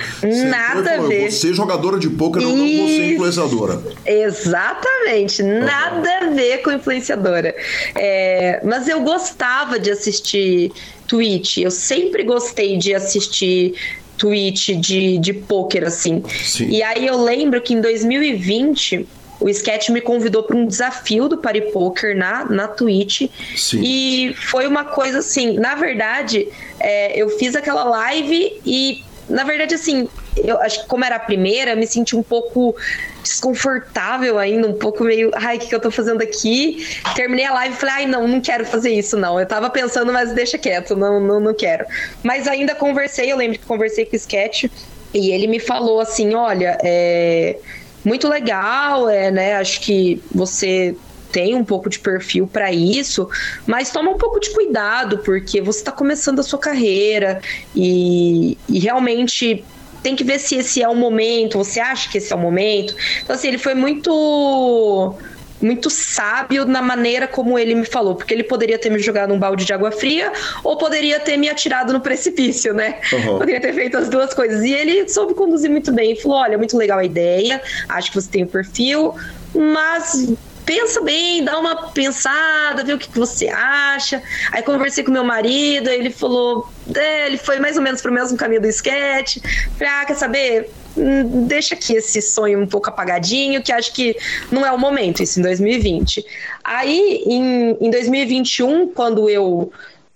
nada a ver. Ser jogadora de poker, eu não vou ser influenciadora. Exatamente, nada uhum. a ver com influenciadora. É, mas eu gostava de assistir Twitch. Eu sempre gostei de assistir Twitch de, de poker, assim. Sim. E aí eu lembro que em 2020 o Sketch me convidou para um desafio do Party Poker na, na Twitch. Sim. E foi uma coisa assim, na verdade, é, eu fiz aquela live e, na verdade, assim, eu acho que como era a primeira, me senti um pouco desconfortável ainda, um pouco meio, ai, o que, que eu tô fazendo aqui? Terminei a live e falei, ai, não, não quero fazer isso, não. Eu tava pensando, mas deixa quieto, não, não, não quero. Mas ainda conversei, eu lembro que conversei com o Sketch e ele me falou assim: olha, é muito legal, é, né? Acho que você tem um pouco de perfil para isso, mas toma um pouco de cuidado, porque você está começando a sua carreira e, e realmente tem que ver se esse é o momento, você acha que esse é o momento. Então, assim, ele foi muito muito sábio na maneira como ele me falou, porque ele poderia ter me jogado um balde de água fria ou poderia ter me atirado no precipício, né? Uhum. Poderia ter feito as duas coisas. E ele soube conduzir muito bem. Ele falou: olha, muito legal a ideia, acho que você tem o um perfil, mas pensa bem, dá uma pensada, vê o que, que você acha. Aí conversei com meu marido, ele falou, é, ele foi mais ou menos pro mesmo caminho do sketch. Falei, ah, quer saber? Hum, deixa aqui esse sonho um pouco apagadinho, que acho que não é o momento, isso em 2020. Aí, em, em 2021, quando eu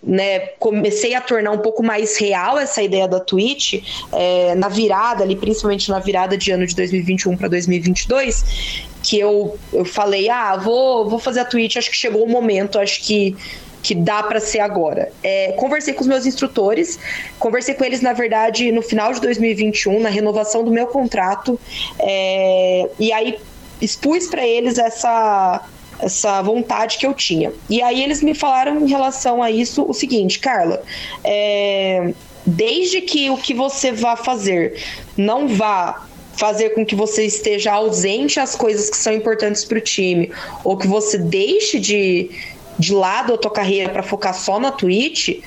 né, comecei a tornar um pouco mais real essa ideia da Twitch, é, na virada ali, principalmente na virada de ano de 2021 para 2022, que eu, eu falei, ah, vou, vou fazer a Twitch, acho que chegou o momento, acho que que dá para ser agora. É, conversei com os meus instrutores, conversei com eles, na verdade, no final de 2021, na renovação do meu contrato, é, e aí expus para eles essa, essa vontade que eu tinha. E aí eles me falaram em relação a isso o seguinte, Carla, é, desde que o que você vá fazer não vá fazer com que você esteja ausente às coisas que são importantes para o time, ou que você deixe de, de lado a tua carreira para focar só na Twitch,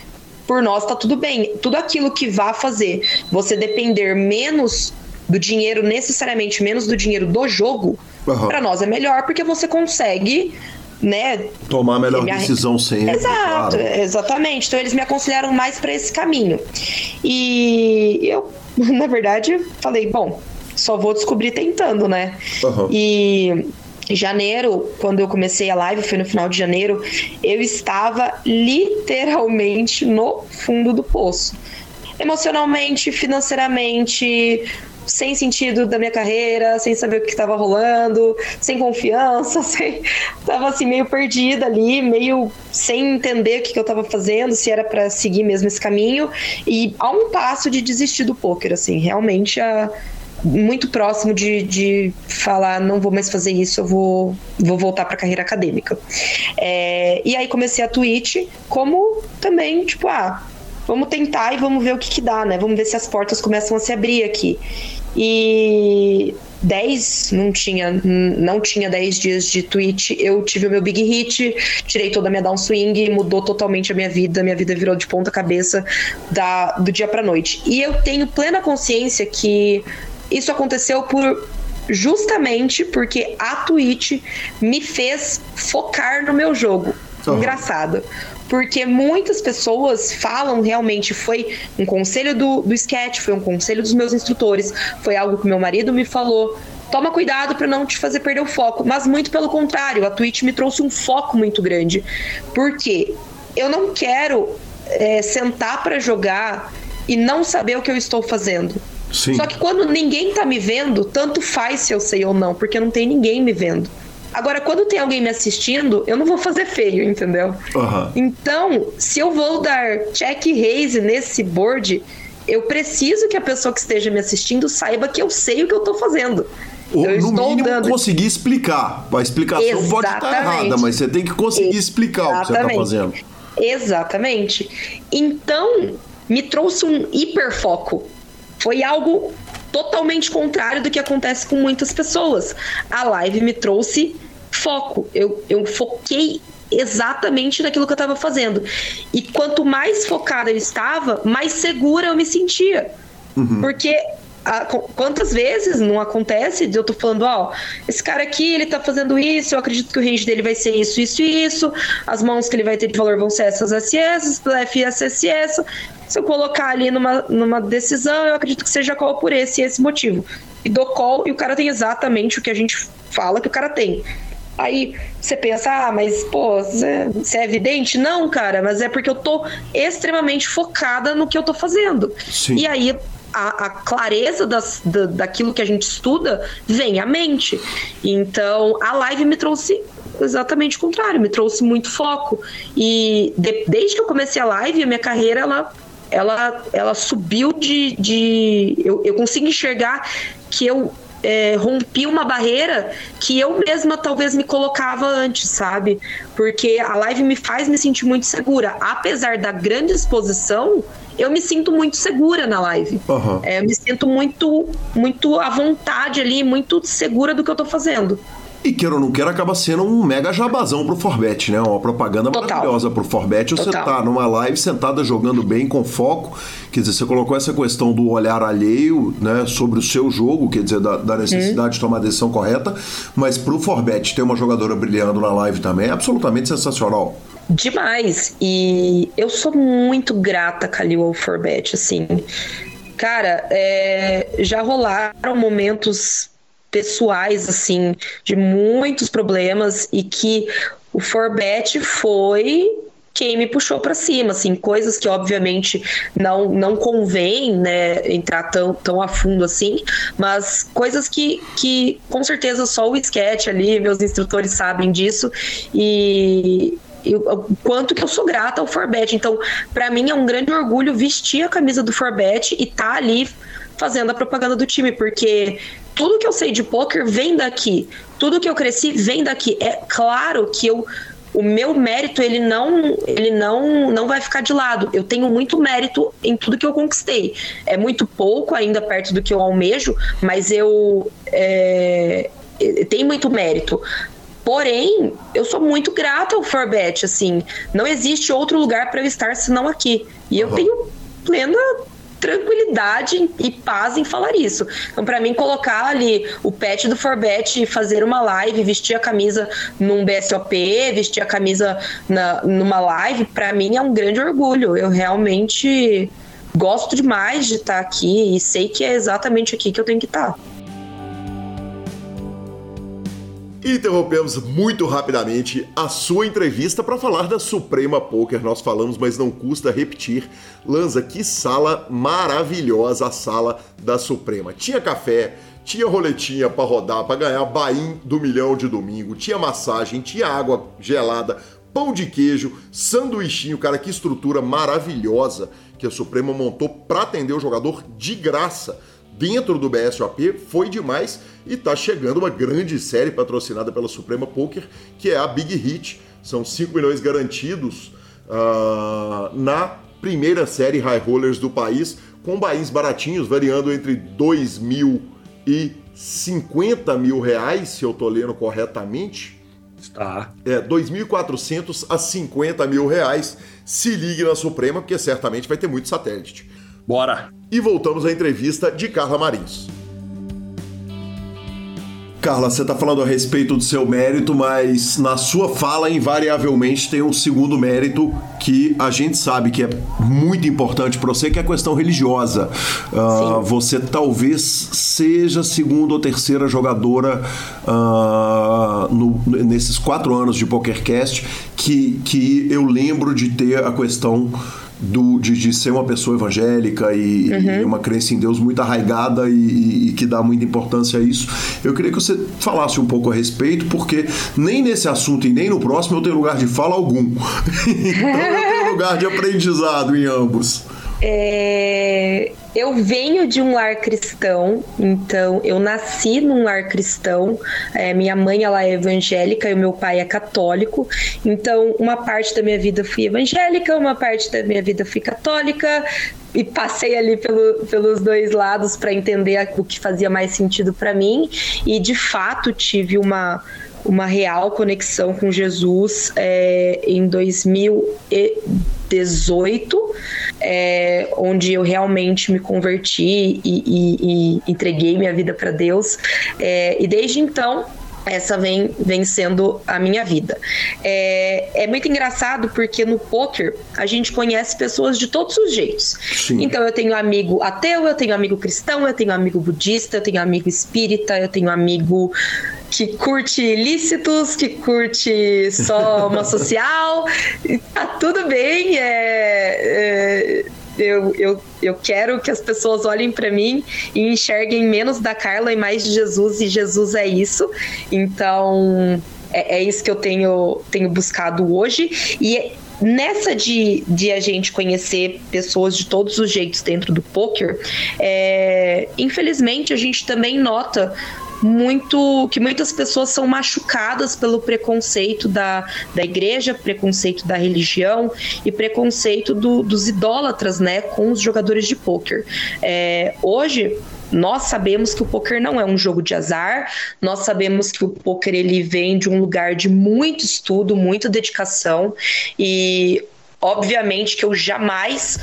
por nós tá tudo bem. Tudo aquilo que vá fazer você depender menos do dinheiro, necessariamente menos do dinheiro do jogo, uhum. para nós é melhor, porque você consegue né? Tomar a melhor decisão sem Exato, claro. exatamente. Então eles me aconselharam mais para esse caminho. E eu, (laughs) na verdade, falei, bom, só vou descobrir tentando, né? Uhum. E janeiro, quando eu comecei a live, foi no final de janeiro, eu estava literalmente no fundo do poço. Emocionalmente, financeiramente, sem sentido da minha carreira, sem saber o que estava rolando, sem confiança, (laughs) sem... tava assim meio perdida ali, meio sem entender o que, que eu estava fazendo, se era para seguir mesmo esse caminho e a um passo de desistir do poker, assim, realmente a muito próximo de, de falar não vou mais fazer isso, eu vou, vou voltar para a carreira acadêmica. É, e aí comecei a Twitch como também, tipo, ah, vamos tentar e vamos ver o que, que dá, né? Vamos ver se as portas começam a se abrir aqui. E 10, não tinha, não tinha 10 dias de Twitch, eu tive o meu big hit, tirei toda a minha downswing, mudou totalmente a minha vida, minha vida virou de ponta cabeça da, do dia pra noite. E eu tenho plena consciência que isso aconteceu por justamente porque a Twitch me fez focar no meu jogo. Uhum. Engraçado. Porque muitas pessoas falam realmente, foi um conselho do, do sketch, foi um conselho dos meus instrutores, foi algo que meu marido me falou. Toma cuidado para não te fazer perder o foco. Mas muito pelo contrário, a Twitch me trouxe um foco muito grande. Porque eu não quero é, sentar para jogar e não saber o que eu estou fazendo. Sim. Só que quando ninguém tá me vendo, tanto faz se eu sei ou não, porque não tem ninguém me vendo. Agora, quando tem alguém me assistindo, eu não vou fazer feio, entendeu? Uhum. Então, se eu vou dar check raise nesse board, eu preciso que a pessoa que esteja me assistindo saiba que eu sei o que eu tô fazendo. Ou, eu no estou mínimo, dando... conseguir explicar. A explicação Exatamente. pode estar errada, mas você tem que conseguir explicar Exatamente. o que você está fazendo. Exatamente. Então, me trouxe um hiperfoco foi algo totalmente contrário do que acontece com muitas pessoas. A live me trouxe foco. Eu, eu foquei exatamente naquilo que eu estava fazendo. E quanto mais focada eu estava, mais segura eu me sentia. Uhum. Porque a, quantas vezes não acontece de eu tô falando, ó, esse cara aqui, ele tá fazendo isso, eu acredito que o range dele vai ser isso, isso e isso, as mãos que ele vai ter de valor vão ser essas, essas, essas, F, essa. Se eu colocar ali numa, numa decisão, eu acredito que seja call por esse e esse motivo. E dou call e o cara tem exatamente o que a gente fala que o cara tem. Aí você pensa, ah, mas pô, isso é evidente? Não, cara, mas é porque eu tô extremamente focada no que eu tô fazendo. Sim. E aí a, a clareza das, da, daquilo que a gente estuda vem à mente. Então, a live me trouxe exatamente o contrário, me trouxe muito foco. E de, desde que eu comecei a live, a minha carreira, ela ela, ela subiu de. de eu, eu consigo enxergar que eu é, rompi uma barreira que eu mesma talvez me colocava antes, sabe? Porque a live me faz me sentir muito segura. Apesar da grande exposição, eu me sinto muito segura na live. Uhum. É, eu me sinto muito, muito à vontade ali, muito segura do que eu tô fazendo. E queira ou não queira, acaba sendo um mega jabazão pro Forbet, né? Uma propaganda Total. maravilhosa pro Forbet. Você Total. tá numa live sentada jogando bem, com foco. Quer dizer, você colocou essa questão do olhar alheio, né? Sobre o seu jogo, quer dizer, da, da necessidade hum. de tomar a decisão correta. Mas pro Forbet ter uma jogadora brilhando na live também é absolutamente sensacional. Demais. E eu sou muito grata, Kalil, ao Forbet, assim. Cara, é, já rolaram momentos pessoais, assim, de muitos problemas e que o Forbet foi quem me puxou para cima, assim, coisas que obviamente não não convém, né, entrar tão, tão a fundo assim, mas coisas que, que com certeza só o sketch ali, meus instrutores sabem disso e o quanto que eu sou grata ao Forbet. Então, para mim é um grande orgulho vestir a camisa do Forbet e estar tá ali fazendo a propaganda do time, porque tudo que eu sei de poker vem daqui. Tudo que eu cresci vem daqui. É claro que eu o meu mérito ele não ele não não vai ficar de lado. Eu tenho muito mérito em tudo que eu conquistei. É muito pouco ainda perto do que eu almejo, mas eu é, tem muito mérito. Porém, eu sou muito grata ao Forbet, assim, não existe outro lugar para eu estar senão aqui. E eu tenho plena tranquilidade e paz em falar isso. Então, para mim, colocar ali o pet do Forbet, fazer uma live, vestir a camisa num BSOP, vestir a camisa na, numa live, para mim é um grande orgulho. Eu realmente gosto demais de estar aqui e sei que é exatamente aqui que eu tenho que estar. Interrompemos muito rapidamente a sua entrevista para falar da Suprema Poker. Nós falamos, mas não custa repetir. Lanza, que sala maravilhosa a sala da Suprema. Tinha café, tinha roletinha para rodar, para ganhar bain do milhão de domingo, tinha massagem, tinha água gelada, pão de queijo, sanduichinho, cara, que estrutura maravilhosa que a Suprema montou para atender o jogador de graça dentro do BSOP foi demais e está chegando uma grande série patrocinada pela Suprema Poker, que é a Big Hit. São 5 milhões garantidos uh, na primeira série High Rollers do país, com bains baratinhos, variando entre 2 mil e 50 mil reais, se eu estou lendo corretamente. Está. É, 2.400 a 50 mil reais. Se ligue na Suprema, porque certamente vai ter muito satélite. Bora! E voltamos à entrevista de Carla Marins. Carla, você está falando a respeito do seu mérito, mas na sua fala, invariavelmente, tem um segundo mérito que a gente sabe que é muito importante para você, que é a questão religiosa. Uh, você talvez seja a segunda ou terceira jogadora uh, no, nesses quatro anos de PokerCast que, que eu lembro de ter a questão do, de, de, ser uma pessoa evangélica e, uhum. e, uma crença em Deus muito arraigada e, e, que dá muita importância a isso. Eu queria que você falasse um pouco a respeito, porque nem nesse assunto e nem no próximo eu tenho lugar de fala algum. (laughs) então eu tenho lugar de aprendizado em ambos. É, eu venho de um lar cristão, então eu nasci num lar cristão. É, minha mãe ela é evangélica e o meu pai é católico. Então, uma parte da minha vida fui evangélica, uma parte da minha vida fui católica e passei ali pelo, pelos dois lados para entender o que fazia mais sentido para mim. E de fato tive uma uma real conexão com Jesus é, em 2018 é, onde eu realmente me converti e, e, e entreguei minha vida para Deus. É, e desde então, essa vem, vem sendo a minha vida. É, é muito engraçado porque no poker a gente conhece pessoas de todos os jeitos. Sim. Então eu tenho amigo ateu, eu tenho amigo cristão, eu tenho amigo budista, eu tenho amigo espírita, eu tenho amigo que curte ilícitos, que curte só (laughs) uma social, tá tudo bem. É, é, Eu, eu, eu quero que as pessoas olhem para mim e enxerguem menos da Carla e mais de Jesus, e Jesus é isso. Então, é, é isso que eu tenho, tenho buscado hoje. E nessa de, de a gente conhecer pessoas de todos os jeitos dentro do poker, é, infelizmente a gente também nota muito que muitas pessoas são machucadas pelo preconceito da, da igreja, preconceito da religião e preconceito do, dos idólatras, né, com os jogadores de poker. É, hoje nós sabemos que o poker não é um jogo de azar, nós sabemos que o poker ele vem de um lugar de muito estudo, muita dedicação e obviamente que eu jamais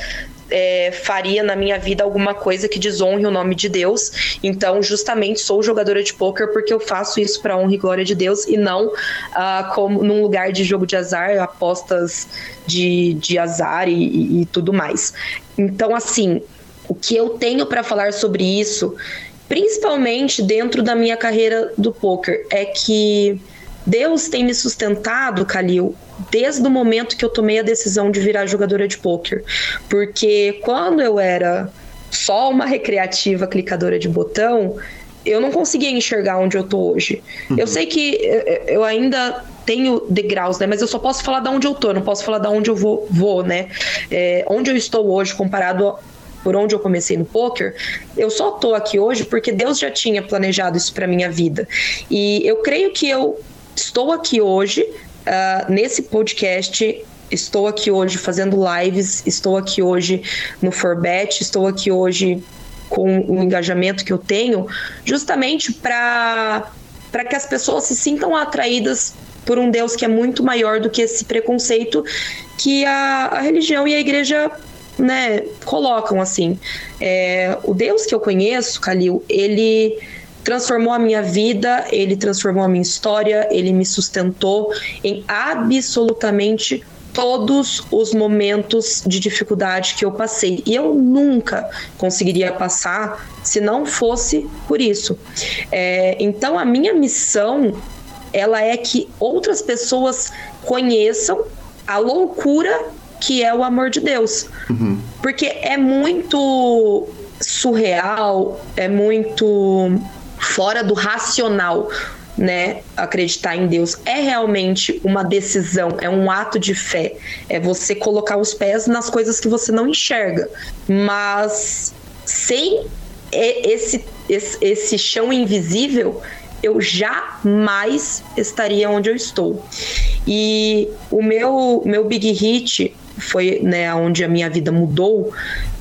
é, faria na minha vida alguma coisa que desonre o nome de Deus. Então, justamente sou jogadora de poker porque eu faço isso para honra e glória de Deus e não uh, como num lugar de jogo de azar, apostas de, de azar e, e, e tudo mais. Então, assim, o que eu tenho para falar sobre isso, principalmente dentro da minha carreira do poker, é que Deus tem me sustentado, Kalil, desde o momento que eu tomei a decisão de virar jogadora de poker. Porque quando eu era só uma recreativa clicadora de botão, eu não conseguia enxergar onde eu tô hoje. Uhum. Eu sei que eu ainda tenho degraus, né? Mas eu só posso falar de onde eu tô, não posso falar de onde eu vou, vou né? É, onde eu estou hoje comparado por onde eu comecei no poker, eu só tô aqui hoje porque Deus já tinha planejado isso para minha vida. E eu creio que eu estou aqui hoje uh, nesse podcast estou aqui hoje fazendo lives, estou aqui hoje no Forbet, estou aqui hoje com o engajamento que eu tenho, justamente para que as pessoas se sintam atraídas por um Deus que é muito maior do que esse preconceito que a, a religião e a igreja né, colocam assim. É, o Deus que eu conheço, Kalil, ele transformou a minha vida, ele transformou a minha história, ele me sustentou em absolutamente todos os momentos de dificuldade que eu passei. E eu nunca conseguiria passar se não fosse por isso. É, então, a minha missão ela é que outras pessoas conheçam a loucura que é o amor de Deus. Uhum. Porque é muito surreal, é muito fora do racional, né? Acreditar em Deus é realmente uma decisão, é um ato de fé, é você colocar os pés nas coisas que você não enxerga. Mas sem esse, esse, esse chão invisível, eu jamais estaria onde eu estou. E o meu, meu big hit foi né, onde a minha vida mudou.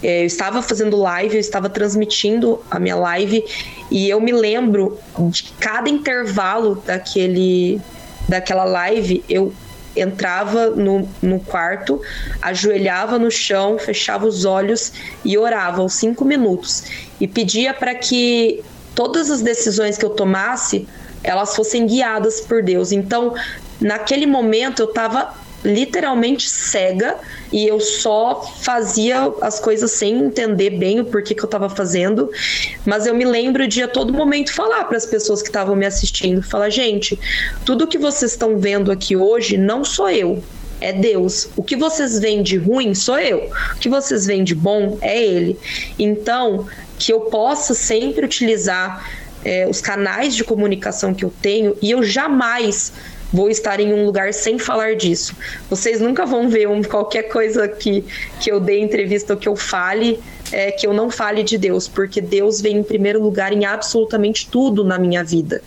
É, eu estava fazendo live, eu estava transmitindo a minha live e eu me lembro de cada intervalo daquele, daquela live, eu entrava no, no quarto, ajoelhava no chão, fechava os olhos e orava aos cinco minutos e pedia para que todas as decisões que eu tomasse elas fossem guiadas por Deus. Então, naquele momento eu estava literalmente cega e eu só fazia as coisas sem entender bem o porquê que eu estava fazendo. Mas eu me lembro de a todo momento falar para as pessoas que estavam me assistindo, falar, gente, tudo que vocês estão vendo aqui hoje não sou eu, é Deus. O que vocês veem de ruim sou eu. O que vocês veem de bom é Ele. Então, que eu possa sempre utilizar é, os canais de comunicação que eu tenho e eu jamais vou estar em um lugar sem falar disso. Vocês nunca vão ver um, qualquer coisa que, que eu dê entrevista ou que eu fale, é, que eu não fale de Deus, porque Deus vem em primeiro lugar em absolutamente tudo na minha vida.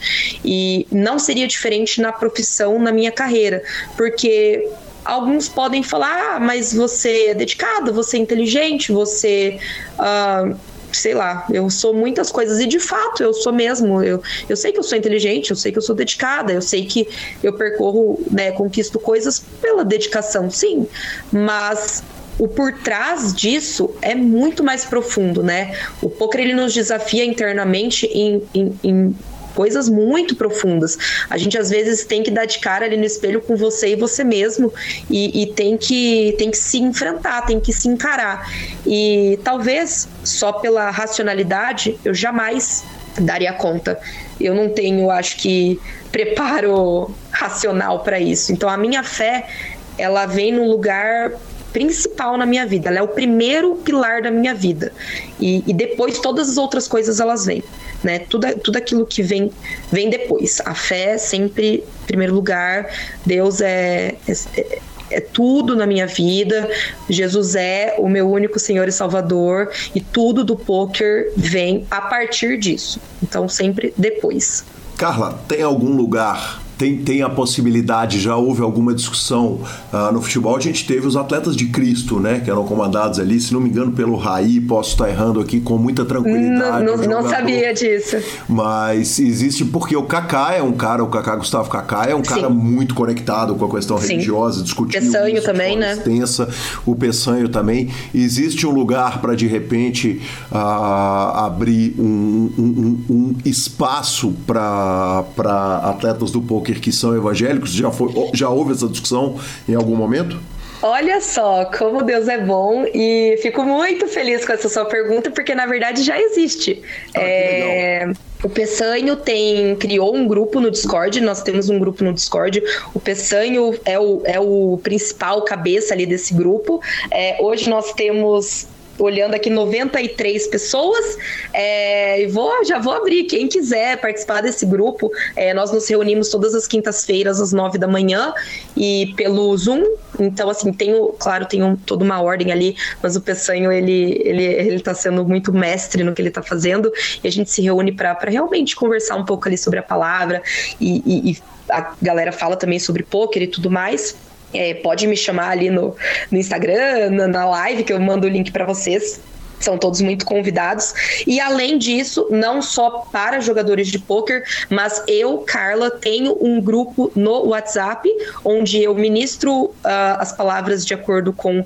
E não seria diferente na profissão, na minha carreira, porque alguns podem falar, ah, mas você é dedicado, você é inteligente, você. Uh, sei lá, eu sou muitas coisas e de fato eu sou mesmo. Eu, eu sei que eu sou inteligente, eu sei que eu sou dedicada, eu sei que eu percorro, né, conquisto coisas pela dedicação, sim, mas o por trás disso é muito mais profundo, né? O poker ele nos desafia internamente em, em, em coisas muito profundas. A gente às vezes tem que dar de cara ali no espelho com você e você mesmo e, e tem que tem que se enfrentar, tem que se encarar. E talvez só pela racionalidade eu jamais daria conta. Eu não tenho, acho que, (laughs) preparo racional para isso. Então a minha fé, ela vem num lugar principal na minha vida, ela é o primeiro pilar da minha vida. E, e depois todas as outras coisas elas vêm. Né? Tudo, tudo aquilo que vem vem depois. A fé é sempre em primeiro lugar. Deus é, é, é tudo na minha vida. Jesus é o meu único Senhor e Salvador e tudo do poker vem a partir disso. Então sempre depois. Carla, tem algum lugar tem, tem a possibilidade, já houve alguma discussão uh, no futebol, a gente teve os atletas de Cristo, né, que eram comandados ali, se não me engano, pelo Raí, posso estar errando aqui com muita tranquilidade. Não, não, não sabia disso. Mas existe, porque o Kaká é um cara, o Kaká Gustavo Kaká é um Sim. cara muito conectado com a questão Sim. religiosa, discutindo Peçanho também, né? Extensa, o Peçanho também. Existe um lugar para, de repente, abrir um, um, um espaço para atletas do poker que são evangélicos? Já, foi, já houve essa discussão em algum momento? Olha só como Deus é bom e fico muito feliz com essa sua pergunta, porque na verdade já existe. Ah, é... O Peçanho tem, criou um grupo no Discord, nós temos um grupo no Discord. O Peçanho é o, é o principal cabeça ali desse grupo. É, hoje nós temos olhando aqui 93 pessoas. É, e vou, já vou abrir. Quem quiser participar desse grupo, é, nós nos reunimos todas as quintas-feiras às 9 da manhã e pelo Zoom. Então, assim, tenho, claro, tem toda uma ordem ali, mas o Peçanho, ele, ele, ele tá sendo muito mestre no que ele está fazendo e a gente se reúne para realmente conversar um pouco ali sobre a palavra e, e, e a galera fala também sobre pôquer e tudo mais. É, pode me chamar ali no, no Instagram, na, live, que eu mando o link para vocês são todos muito convidados. E além disso, não só para jogadores de poker, mas eu, Carla, tenho um grupo no WhatsApp onde eu ministro uh, as palavras de acordo com uh,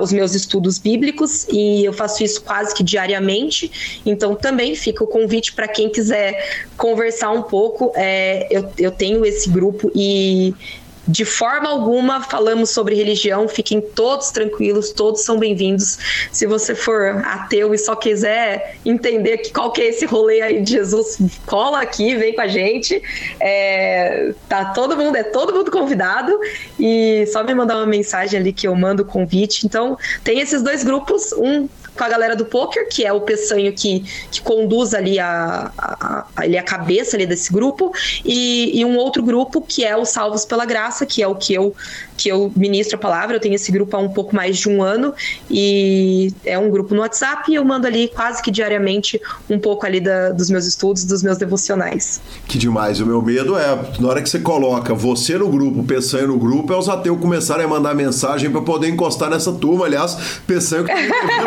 os meus estudos bíblicos e eu faço isso quase que diariamente. Então também fica o convite para quem quiser conversar um pouco. É, eu, eu tenho esse grupo e de forma alguma falamos sobre religião, fiquem todos tranquilos, todos são bem-vindos. Se você for ateu e só quiser entender qual que é esse rolê aí de Jesus, cola aqui, vem com a gente. É, tá todo mundo, é todo mundo convidado e só me mandar uma mensagem ali que eu mando o convite. Então, tem esses dois grupos, um com a galera do poker, que é o Peçanho que, que conduz ali a, a, a, a cabeça ali desse grupo, e, e um outro grupo que é o Salvos pela Graça, que é o que eu que eu ministro a palavra. Eu tenho esse grupo há um pouco mais de um ano e é um grupo no WhatsApp e eu mando ali quase que diariamente um pouco ali da, dos meus estudos, dos meus devocionais. Que demais. O meu medo é, na hora que você coloca você no grupo, Peçanha no grupo, é os ateus começarem a mandar mensagem para poder encostar nessa turma. Aliás, Peçanha que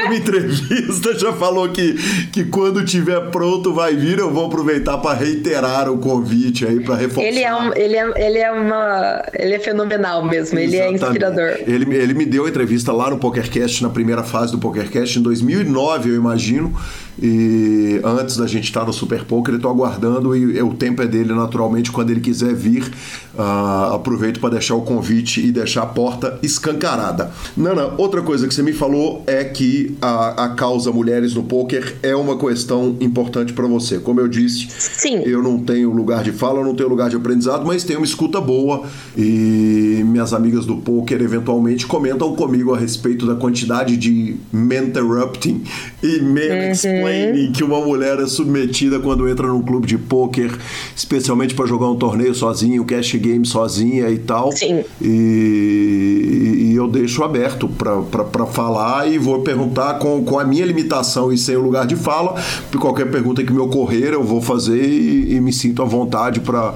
uma (laughs) entrevista já falou que, que quando tiver pronto vai vir. Eu vou aproveitar para reiterar o convite aí para reforçar. Ele é, um, ele, é, ele é uma. Ele é fenomenal mesmo ele é inspirador. Ele, ele me deu entrevista lá no PokerCast, na primeira fase do PokerCast, em 2009, eu imagino. E antes da gente estar no Super Poker, eu estou aguardando e o tempo é dele, naturalmente, quando ele quiser vir. Uh, aproveito para deixar o convite e deixar a porta escancarada. Nana, outra coisa que você me falou é que a, a causa Mulheres no Poker é uma questão importante para você. Como eu disse, Sim. eu não tenho lugar de fala, não tenho lugar de aprendizado, mas tenho uma escuta boa e minhas amigas do poker eventualmente comentam comigo a respeito da quantidade de interrupting e men uhum uhum. que uma mulher é submetida quando entra num clube de pôquer, especialmente para jogar um torneio sozinho, cash game sozinha e tal. Sim. E, e eu deixo aberto para falar e vou perguntar com, com a minha limitação e sem o lugar de fala. Qualquer pergunta que me ocorrer, eu vou fazer e, e me sinto à vontade para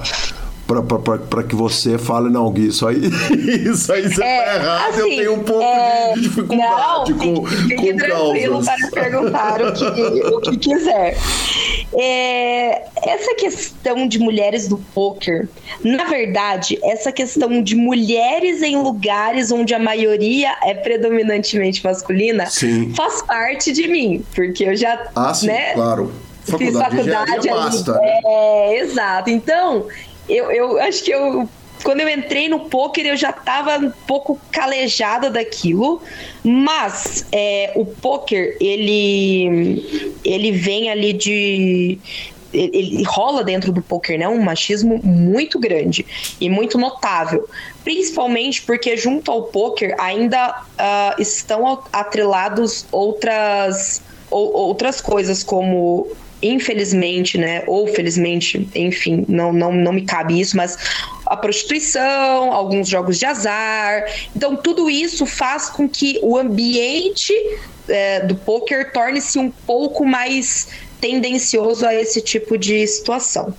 para que você fale, não, Gui, isso aí, (laughs) isso aí você é, tá errado, assim, eu tenho um pouco é, de dificuldade não, com, fique, com tranquilo para perguntar o que, o que quiser. É, essa questão de mulheres do poker, na verdade, essa questão de mulheres em lugares onde a maioria é predominantemente masculina sim. faz parte de mim, porque eu já, ah, sim, né, claro. Faculdade fiz faculdade ali, basta, né? é, exato. Então, eu, eu acho que eu quando eu entrei no poker eu já estava um pouco calejada daquilo, mas é, o poker ele ele vem ali de ele, ele, rola dentro do poker, né? Um machismo muito grande e muito notável. Principalmente porque junto ao poker ainda uh, estão atrelados outras, ou, outras coisas, como infelizmente, né, ou felizmente, enfim, não, não, não me cabe isso, mas a prostituição, alguns jogos de azar. Então, tudo isso faz com que o ambiente é, do poker torne-se um pouco mais tendencioso a esse tipo de situação.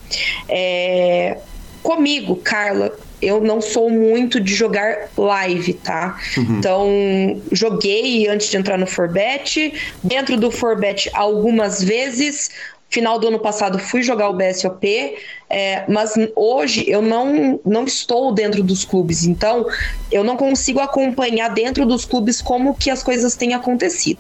É, comigo, Carla, eu não sou muito de jogar live, tá? Uhum. Então, joguei antes de entrar no Forbet. Dentro do Forbet, algumas vezes. Final do ano passado, fui jogar o BSOP. É, mas hoje eu não, não estou dentro dos clubes, então eu não consigo acompanhar dentro dos clubes como que as coisas têm acontecido.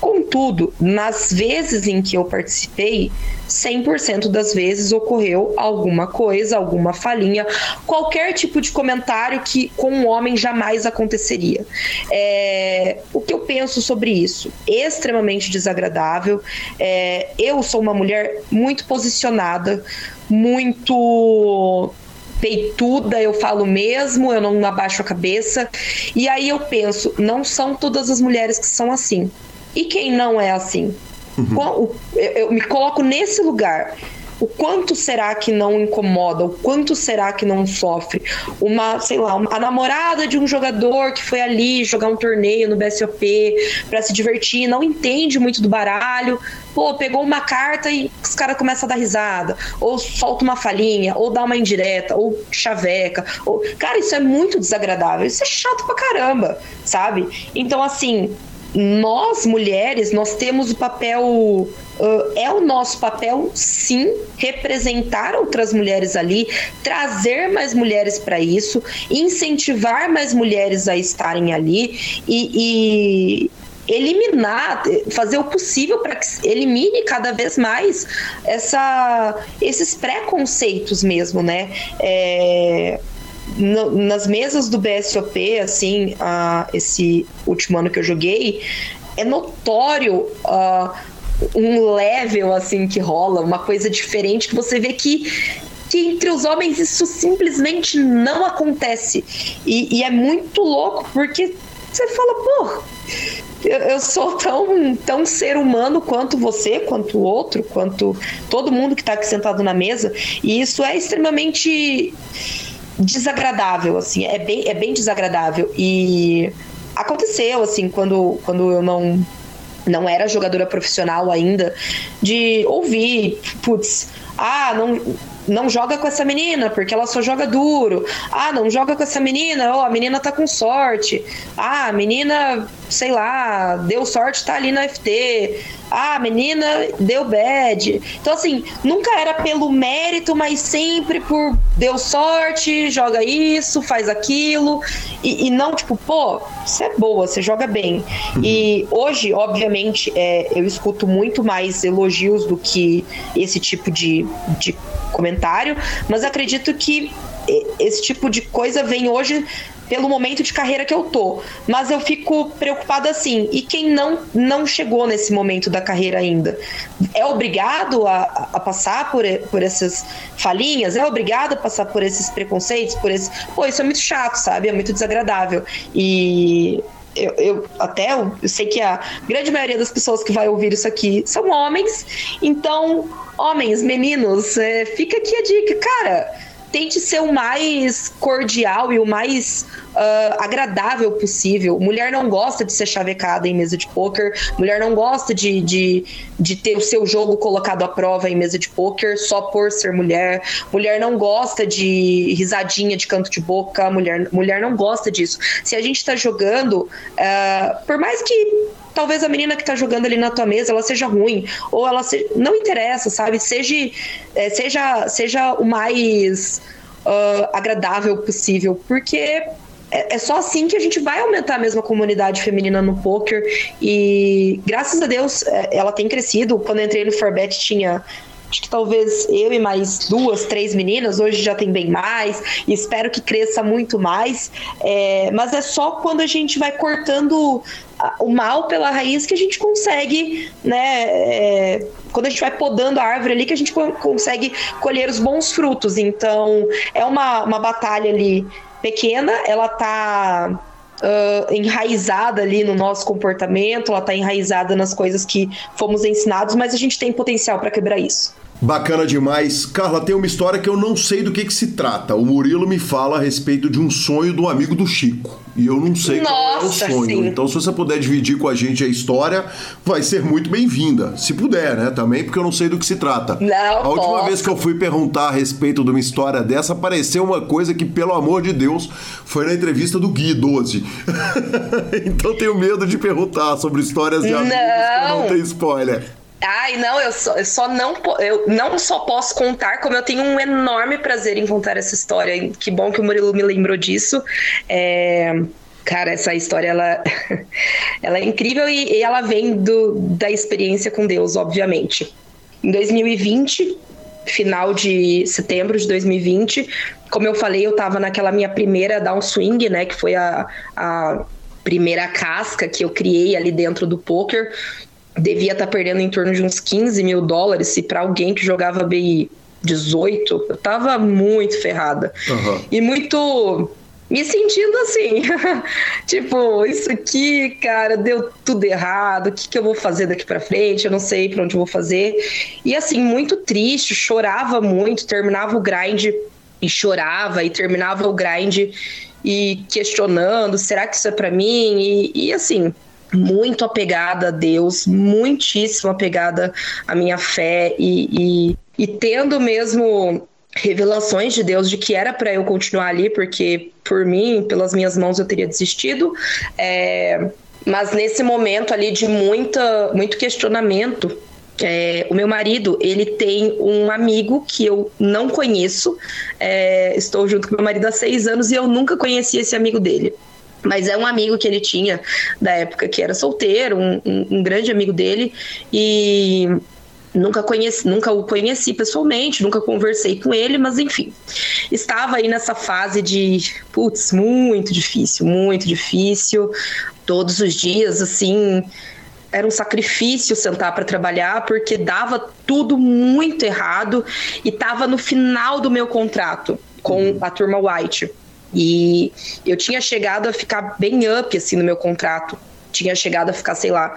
Contudo, nas vezes em que eu participei, 100% das vezes ocorreu alguma coisa, alguma falhinha, qualquer tipo de comentário que com um homem jamais aconteceria. É, o que eu penso sobre isso? Extremamente desagradável. É, eu sou uma mulher muito posicionada, muito peituda, eu falo mesmo, eu não abaixo a cabeça. E aí eu penso, não são todas as mulheres que são assim. E quem não é assim? Uhum. Eu, eu me coloco nesse lugar o quanto será que não incomoda, o quanto será que não sofre uma, sei lá, uma, a namorada de um jogador que foi ali jogar um torneio no BSOP para se divertir, não entende muito do baralho, pô, pegou uma carta e os caras começam a dar risada, ou solta uma falinha, ou dá uma indireta, ou chaveca, ou... cara, isso é muito desagradável, isso é chato pra caramba, sabe? Então, assim, nós mulheres, nós temos o papel. Uh, é o nosso papel, sim, representar outras mulheres ali, trazer mais mulheres para isso, incentivar mais mulheres a estarem ali e, e eliminar, fazer o possível para que elimine cada vez mais essa, esses preconceitos mesmo, né? É, no, nas mesas do BSOP, assim, uh, esse último ano que eu joguei, é notório uh, um level, assim, que rola, uma coisa diferente que você vê que que entre os homens isso simplesmente não acontece. E, e é muito louco, porque você fala, pô, eu, eu, sou tão, tão ser humano quanto você, quanto o outro, quanto todo mundo que está aqui sentado na mesa. E isso é extremamente desagradável, assim, é bem, é bem desagradável. E aconteceu, assim, quando, quando eu não, não era jogadora profissional ainda, de ouvir, putz, ah, não, não joga com essa menina, porque ela só joga duro. Ah, não joga com essa menina, oh, a menina tá com sorte. Ah, a menina, sei lá, deu sorte, tá ali na FT. Ah, menina deu bad. Então, assim, nunca era pelo mérito, mas sempre por deu sorte, joga isso, faz aquilo. E, e não, tipo, pô, você é boa, você joga bem. Uhum. E hoje, obviamente, é, eu escuto muito mais elogios do que esse tipo de, de comentário, mas acredito que esse tipo de coisa vem hoje pelo momento de carreira que eu tô. Mas eu fico preocupada assim. E quem não não chegou nesse momento da carreira ainda? É obrigado a, a passar por, por essas falinhas? É obrigado a passar por esses preconceitos? Por esse... Pô, isso é muito chato, sabe? É muito desagradável. E eu, eu, até eu sei que a grande maioria das pessoas que vai ouvir isso aqui são homens, então, homens, meninos, é, fica aqui a dica, cara tente ser o mais cordial e o mais uh, agradável possível. Mulher não gosta de ser chavecada em mesa de poker, mulher não gosta de, de, de ter o seu jogo colocado à prova em mesa de poker só por ser mulher. Mulher não gosta de risadinha de canto de boca, mulher, mulher não gosta disso. Se a gente tá jogando, uh, por mais que talvez a menina que tá jogando ali na tua mesa ela seja ruim ou ela se... não interessa sabe? Seja é, seja seja o mais uh, agradável possível porque é, é, só assim que a gente vai aumentar a comunidade feminina no poker. E graças a Deus é, ela tem crescido. Quando eu entrei no Forbet tinha acho que talvez eu e mais duas, três meninas, hoje já tem bem mais, e espero que cresça muito mais. É, mas é só quando a gente vai cortando o mal pela raiz que a gente consegue, né? É, quando a gente vai podando a árvore ali que a gente consegue colher os bons frutos. Então, é uma, uma batalha ali pequena, ela tá uh, enraizada ali no nosso comportamento, ela tá enraizada nas coisas que fomos ensinados, mas a gente tem potencial para quebrar isso. Bacana demais. Carla, tem uma história que eu não sei do que, que se trata. O Murilo me fala a respeito de um sonho do amigo do Chico. E eu não sei Nossa, qual é o sonho. Sim. Então, se você puder dividir com a gente a história, vai ser muito bem-vinda. Se puder, né? Também, porque eu não sei do que se trata. Não, a última posso. vez que eu fui perguntar a respeito de uma história dessa, apareceu uma coisa que, pelo amor de Deus, foi na entrevista do Gui 12. (laughs) então tenho medo de perguntar sobre histórias de amigos que eu não tenho spoiler. Ai, não, eu só, eu só não eu não só posso contar, como eu tenho um enorme prazer em contar essa história. Que bom que o Murilo me lembrou disso. É, cara, essa história ela, (laughs) ela é incrível e, e ela vem do, da experiência com Deus, obviamente. Em 2020, final de setembro de 2020, como eu falei, eu tava naquela minha primeira down swing, né, que foi a, a primeira casca que eu criei ali dentro do poker devia estar tá perdendo em torno de uns 15 mil dólares. Se para alguém que jogava BI 18, eu tava muito ferrada. Uhum. E muito. Me sentindo assim, (laughs) tipo, isso aqui, cara, deu tudo errado. O que, que eu vou fazer daqui para frente? Eu não sei para onde eu vou fazer. E assim, muito triste, chorava muito, terminava o grind e chorava, e terminava o grind e questionando: será que isso é para mim? E, e assim, muito apegada a Deus, muitíssimo apegada à minha fé e, e, e tendo mesmo revelações de Deus de que era para eu continuar ali, porque por mim, pelas minhas mãos, eu teria desistido. É, mas nesse momento ali de muita, muito questionamento, é, o meu marido, ele tem um amigo que eu não conheço. É, estou junto com meu marido há seis anos e eu nunca conheci esse amigo dele. Mas é um amigo que ele tinha da época que era solteiro, um, um, um grande amigo dele. E nunca conheci, nunca o conheci pessoalmente, nunca conversei com ele, mas enfim, estava aí nessa fase de, putz, muito difícil, muito difícil, todos os dias, assim, era um sacrifício sentar para trabalhar porque dava tudo muito errado e estava no final do meu contrato com a turma White. E eu tinha chegado a ficar bem up assim no meu contrato. Tinha chegado a ficar, sei lá,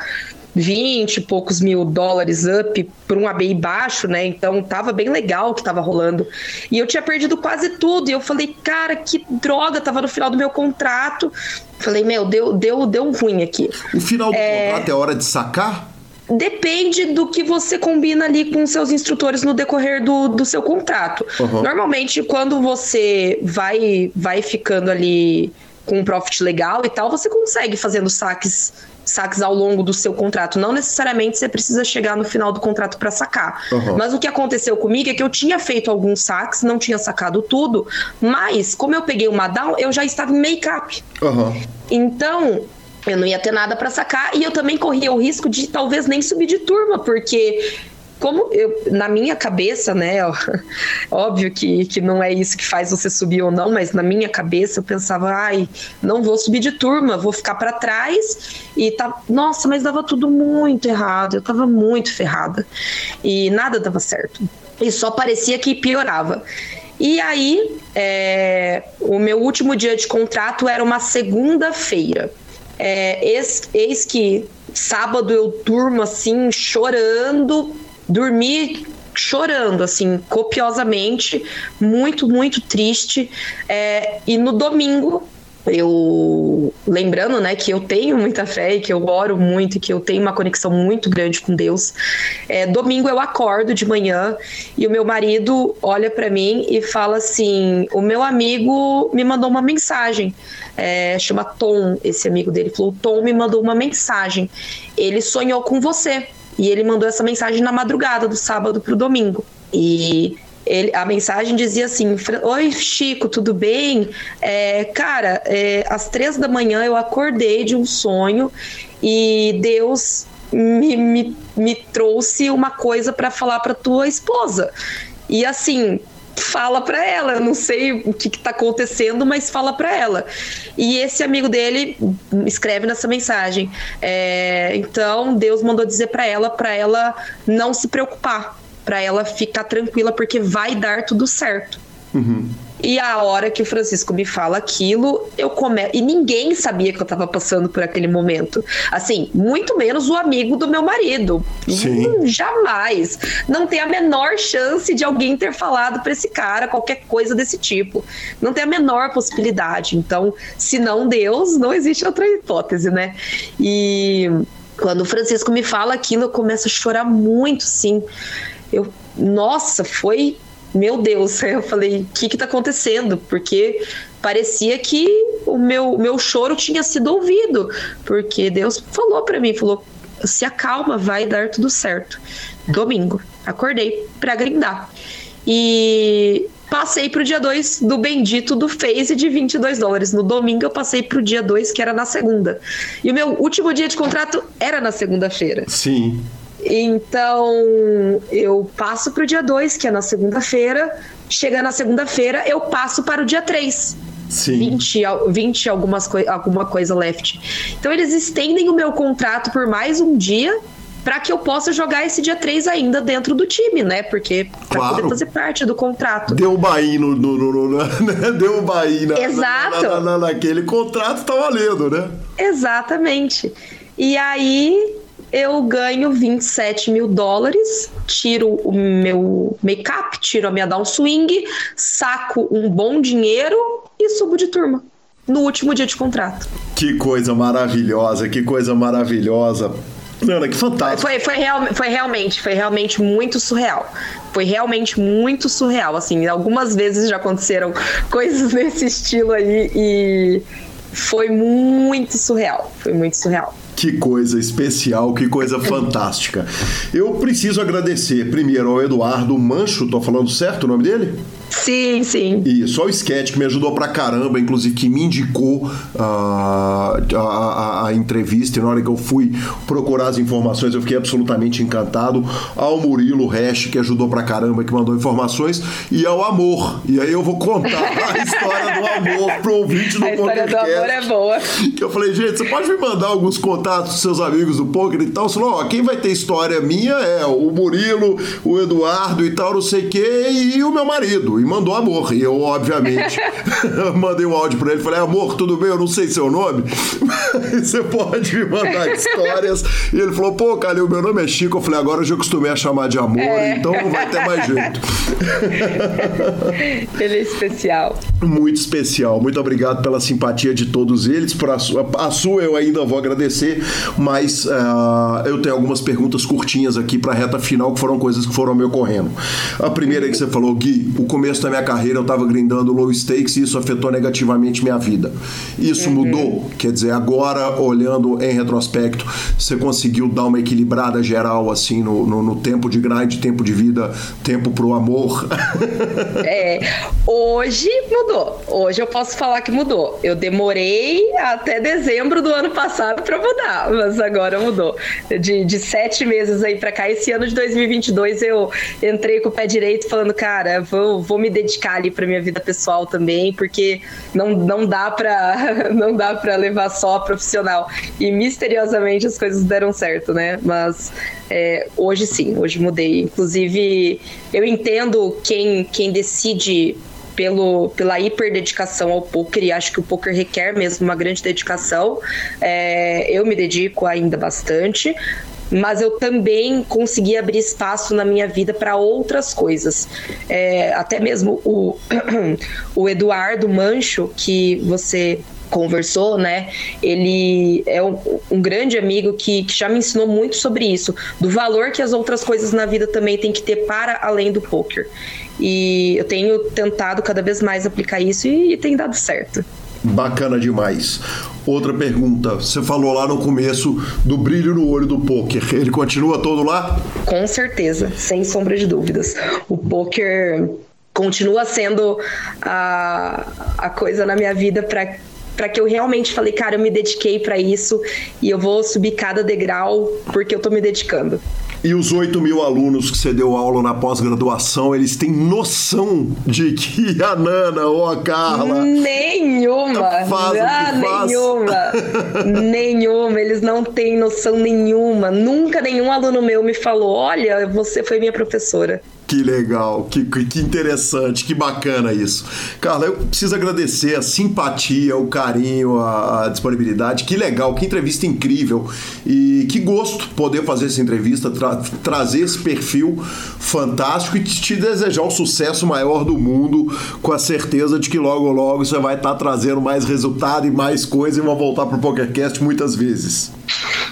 20 e poucos mil dólares up por um ABI baixo, né? Então tava bem legal o que tava rolando. E eu tinha perdido quase tudo. E eu falei, cara, que droga, tava no final do meu contrato. Falei, meu, deu, deu, deu ruim aqui. O final do é... contrato é hora de sacar? Depende do que você combina ali com seus instrutores no decorrer do, do seu contrato. Uhum. Normalmente, quando você vai, vai ficando ali com um profit legal e tal, você consegue fazendo saques saques ao longo do seu contrato. Não necessariamente você precisa chegar no final do contrato para sacar. Uhum. Mas o que aconteceu comigo é que eu tinha feito alguns saques, não tinha sacado tudo, mas como eu peguei uma down, eu já estava em make-up. Uhum. Então, eu não ia ter nada para sacar e eu também corria o risco de talvez nem subir de turma, porque como eu, na minha cabeça, né, (laughs) óbvio que, que não é isso que faz você subir ou não, mas na minha cabeça eu pensava, ai, não vou subir de turma, vou ficar para trás e tá, nossa, mas dava tudo muito errado, eu tava muito ferrada e nada dava certo e só parecia que piorava. E aí, é, o meu último dia de contrato era uma segunda-feira. É, eis, eis que sábado eu durmo assim, chorando, dormi chorando, assim, copiosamente, muito, muito triste. É, e no domingo, eu lembrando, né, que eu tenho muita fé e que eu oro muito, e que eu tenho uma conexão muito grande com Deus. É, domingo eu acordo de manhã e o meu marido olha para mim e fala assim: o meu amigo me mandou uma mensagem. É, chama Tom, esse amigo dele falou: Tom me mandou uma mensagem. Ele sonhou com você. E ele mandou essa mensagem na madrugada do sábado pro domingo. E ele, a mensagem dizia assim: Oi, Chico, tudo bem? É, cara, é, às três da manhã eu acordei de um sonho e Deus me, me, me trouxe uma coisa para falar para tua esposa. E assim, fala para ela. Eu não sei o que, está acontecendo, mas fala para ela. E esse amigo dele escreve nessa mensagem. É, então Deus mandou dizer para ela, para ela não se preocupar, para ela ficar tranquila, porque vai dar tudo certo. Uhum. E a hora que o Francisco me fala aquilo, eu começo. E ninguém sabia que eu tava passando por aquele momento. Assim, muito menos o amigo do meu marido. Sim. Hum, jamais. Não tem a menor chance de alguém ter falado para esse cara qualquer coisa desse tipo. Não tem a menor possibilidade. Então, se não Deus, não existe outra hipótese, né? E quando o Francisco me fala aquilo, eu começo a chorar muito, sim. Eu, nossa, foi meu Deus, (laughs) eu falei, o que está acontecendo? Porque parecia que o meu, meu choro tinha sido ouvido, porque Deus falou para mim, falou, se acalma, vai dar tudo certo. Domingo, acordei para grindar. E passei para o dia 2 do bendito do Phase de 22 dólares. No domingo eu passei para o dia 2, que era na segunda. E o meu último dia de contrato era na segunda-feira. Sim. Então, eu passo para o dia 2, que é na segunda-feira. Chega na segunda-feira, eu passo para o dia 3. Sim. 20, 20 algumas coi alguma coisa left. Então, eles estendem o meu contrato por mais um dia para que eu possa jogar esse dia 3 ainda dentro do time, né? Porque para claro. poder fazer parte do contrato. Deu Bahia no, no, no, no (laughs) né? Deu Bahia na, Exato. Na, na, naquele contrato, tá valendo, né? Exatamente. E aí eu ganho 27 mil dólares, tiro o meu make-up, tiro a minha downswing, saco um bom dinheiro e subo de turma no último dia de contrato. Que coisa maravilhosa, que coisa maravilhosa. Ana, que fantástico. Foi, foi, real, foi realmente, foi realmente muito surreal. Foi realmente muito surreal. Assim, algumas vezes já aconteceram (laughs) coisas nesse estilo aí e foi muito surreal. Foi muito surreal. Que coisa especial, que coisa fantástica. Eu preciso agradecer primeiro ao Eduardo Mancho, tô falando certo o nome dele? Sim, sim. E só o sketch que me ajudou pra caramba, inclusive que me indicou uh, a, a, a, entrevista. E na hora que eu fui procurar as informações, eu fiquei absolutamente encantado. Ao Murilo Hash, que ajudou pra caramba, que mandou informações. E ao Amor. E aí eu vou contar (laughs) a história do amor pro ouvinte do A história do amor é boa. Que eu falei, gente, você pode me mandar alguns contatos dos seus amigos do poker e tal? Você falou, ó, quem vai ter história minha é o Murilo, o Eduardo e tal, não sei o quê, e o meu marido e mandou amor. E eu, obviamente, (laughs) mandei um áudio pra ele. Falei, amor, tudo bem? Eu não sei seu nome, mas você pode me mandar histórias. E ele falou, pô, o meu nome é Chico. Eu falei, agora eu já acostumei a chamar de amor, é. então não vai ter mais jeito. (laughs) ele é especial. Muito especial. Muito obrigado pela simpatia de todos eles. Por a, sua, a sua eu ainda vou agradecer, mas uh, eu tenho algumas perguntas curtinhas aqui para reta final, que foram coisas que foram me ocorrendo. A primeira é que você falou, Gui, o começo da minha carreira eu estava grindando low stakes e isso afetou negativamente minha vida. Isso uhum. mudou? Quer dizer, agora, olhando em retrospecto, você conseguiu dar uma equilibrada geral, assim, no, no, no tempo de grind, tempo de vida, tempo pro amor? (laughs) é, hoje mudou. Hoje eu posso falar que mudou. Eu demorei até dezembro do ano passado para mudar, mas agora mudou. De, de sete meses aí para cá, esse ano de 2022 eu entrei com o pé direito falando, cara, vou, vou me dedicar ali para minha vida pessoal também, porque não, não dá para (laughs) não dá para levar só profissional. E misteriosamente as coisas deram certo, né? Mas é, hoje sim, hoje mudei. Inclusive, eu entendo quem, quem decide pelo, pela hiperdedicação ao poker e acho que o poker requer mesmo uma grande dedicação. É, eu me dedico ainda bastante, mas eu também consegui abrir espaço na minha vida para outras coisas. É, até mesmo o, (clears throat) o Eduardo Mancho, que você conversou, né? Ele é um, um grande amigo que, que, já me ensinou muito sobre isso, do valor que as outras coisas na vida também tem que ter para além do poker. E eu tenho tentado cada vez mais aplicar isso e, e tem dado certo. Bacana demais. Outra pergunta, você falou lá no começo do brilho no olho do poker. Ele continua todo lá? Com certeza, sem sombra de dúvidas. O poker continua sendo a, a coisa na minha vida para para que eu realmente falei, cara, eu me dediquei para isso e eu vou subir cada degrau porque eu tô me dedicando. E os 8 mil alunos que você deu aula na pós-graduação, eles têm noção de que a Nana ou a Carla. Nenhuma! Faz ah. Nenhuma! (laughs) nenhuma! Eles não têm noção nenhuma. Nunca nenhum aluno meu me falou: olha, você foi minha professora. Que legal, que, que interessante, que bacana isso. Carla, eu preciso agradecer a simpatia, o carinho, a, a, disponibilidade. Que legal, que entrevista incrível. E que gosto poder fazer essa entrevista, tra trazer esse perfil fantástico e te desejar o sucesso maior do mundo, com a certeza de que logo, logo você vai estar tá trazendo mais resultado e mais coisa e vai voltar para o PokerCast muitas vezes.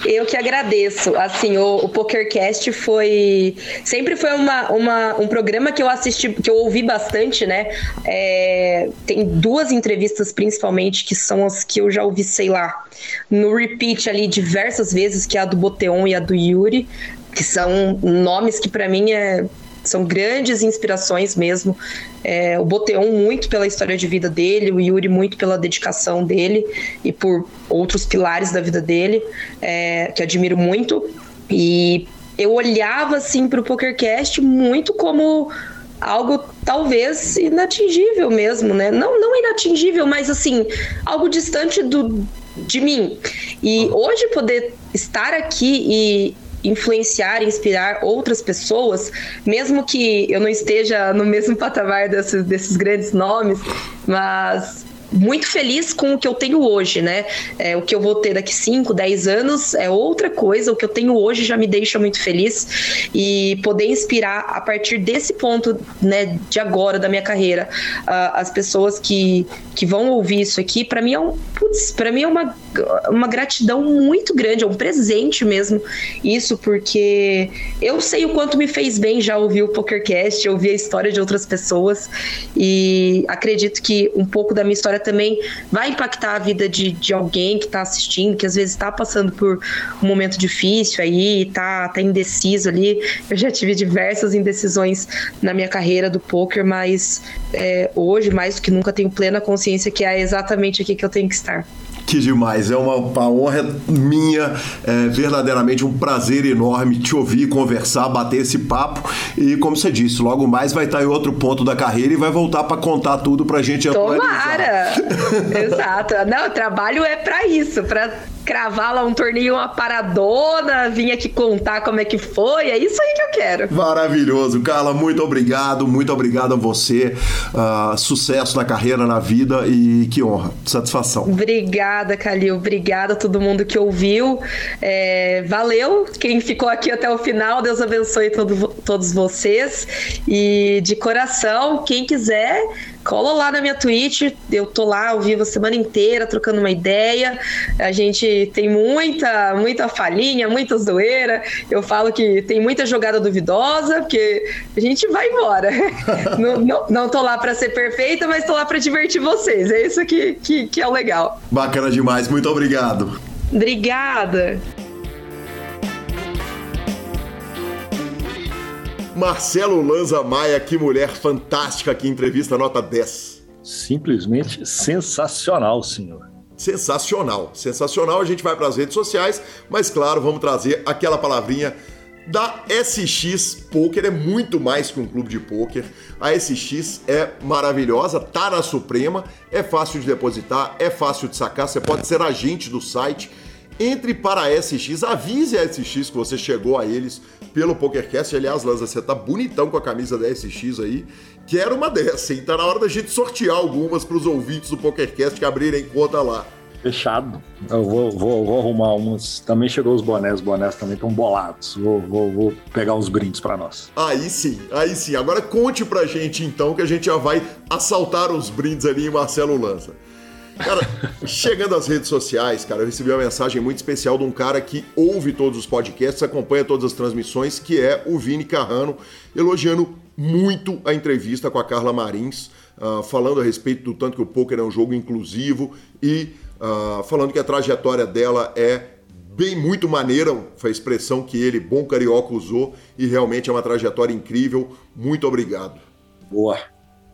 Eu que agradeço. Assim, o, o PokerCast foi. Sempre foi uma, uma, um programa que eu assisti, que eu ouvi bastante, né? É, tem duas entrevistas, principalmente, que são as que eu já ouvi, sei lá, no repeat ali diversas vezes, que é a do Boteon e a do Yuri, que são nomes que para mim é são grandes inspirações mesmo. É, o Boteon muito pela história de vida dele, o Yuri muito pela dedicação dele e por outros pilares da vida dele, é, que admiro muito. E eu olhava assim para o PokerCast muito como algo talvez inatingível mesmo, né? Não, não inatingível, mas assim, algo distante do, de mim. E hoje poder estar aqui e influenciar, inspirar outras pessoas, mesmo que eu não esteja no mesmo (laughs) patamar desses, desses grandes nomes, mas muito feliz com o que eu tenho hoje, né? É, o que eu vou ter daqui 5, 10 anos é outra coisa. O que eu tenho hoje já me deixa muito feliz. E poder inspirar a partir desse ponto, né, de agora, da minha carreira, uh, as pessoas que, que vão ouvir isso aqui, para mim é um. Putz, pra mim é uma, uma gratidão muito grande, é um presente mesmo. Isso, porque eu sei o quanto me fez bem já ouvir o PokerCast, ouvir a história de outras pessoas. E acredito que um pouco da minha história também vai impactar a vida de, de alguém que está assistindo, que às vezes está passando por um momento difícil aí, tá, tá indeciso ali. Eu já tive diversas indecisões na minha carreira do poker, mas é, hoje, mais do que nunca, tenho plena consciência que é exatamente aqui que eu tenho que estar. Que demais, é uma, uma honra minha, é verdadeiramente um prazer enorme te ouvir, conversar, bater esse papo. E como você disse, logo mais vai estar em outro ponto da carreira e vai voltar para contar tudo pra gente Tomara! (laughs) Exato. Não, o trabalho é para isso, para cravar lá um torneio, uma paradona, vir aqui contar como é que foi. É isso aí que eu quero. Maravilhoso. Carla, muito obrigado, muito obrigado a você. Uh, sucesso na carreira, na vida e que honra, satisfação. Obrigada, Calil. Obrigada a todo mundo que ouviu. É, valeu. Quem ficou aqui até o final, Deus abençoe todo, todos vocês. E de coração, quem quiser cola lá na minha Twitch, eu tô lá ao vivo a semana inteira trocando uma ideia. A gente tem muita, muita falhinha, muita zoeira. Eu falo que tem muita jogada duvidosa, porque a gente vai embora. (laughs) não, não, não tô lá para ser perfeita, mas tô lá para divertir vocês. É isso que, que, que é o legal. Bacana demais, muito obrigado. Obrigada. Marcelo Lanza Maia, que mulher fantástica, que entrevista nota 10. Simplesmente sensacional, senhor. Sensacional, sensacional. A gente vai para as redes sociais, mas claro, vamos trazer aquela palavrinha da SX Poker. É muito mais que um clube de poker. A SX é maravilhosa, tá na Suprema, é fácil de depositar, é fácil de sacar. Você pode ser agente do site entre para a SX, avise a SX que você chegou a eles pelo PokerCast. Aliás, Lanza, você tá bonitão com a camisa da SX aí. Quero uma dessa, hein? Tá na hora da gente sortear algumas para os ouvintes do PokerCast que abrirem conta lá. Fechado. Eu vou, vou, vou arrumar uns. Também chegou os bonés, os bonés também estão bolados. Vou, vou, vou pegar uns brindes para nós. Aí sim, aí sim. Agora conte pra gente então que a gente já vai assaltar os brindes ali em Marcelo Lança. Cara, chegando às redes sociais, cara, eu recebi uma mensagem muito especial de um cara que ouve todos os podcasts, acompanha todas as transmissões, que é o Vini Carrano, elogiando muito a entrevista com a Carla Marins, uh, falando a respeito do tanto que o poker é um jogo inclusivo e uh, falando que a trajetória dela é bem muito maneira, foi a expressão que ele, bom carioca, usou, e realmente é uma trajetória incrível. Muito obrigado. Boa.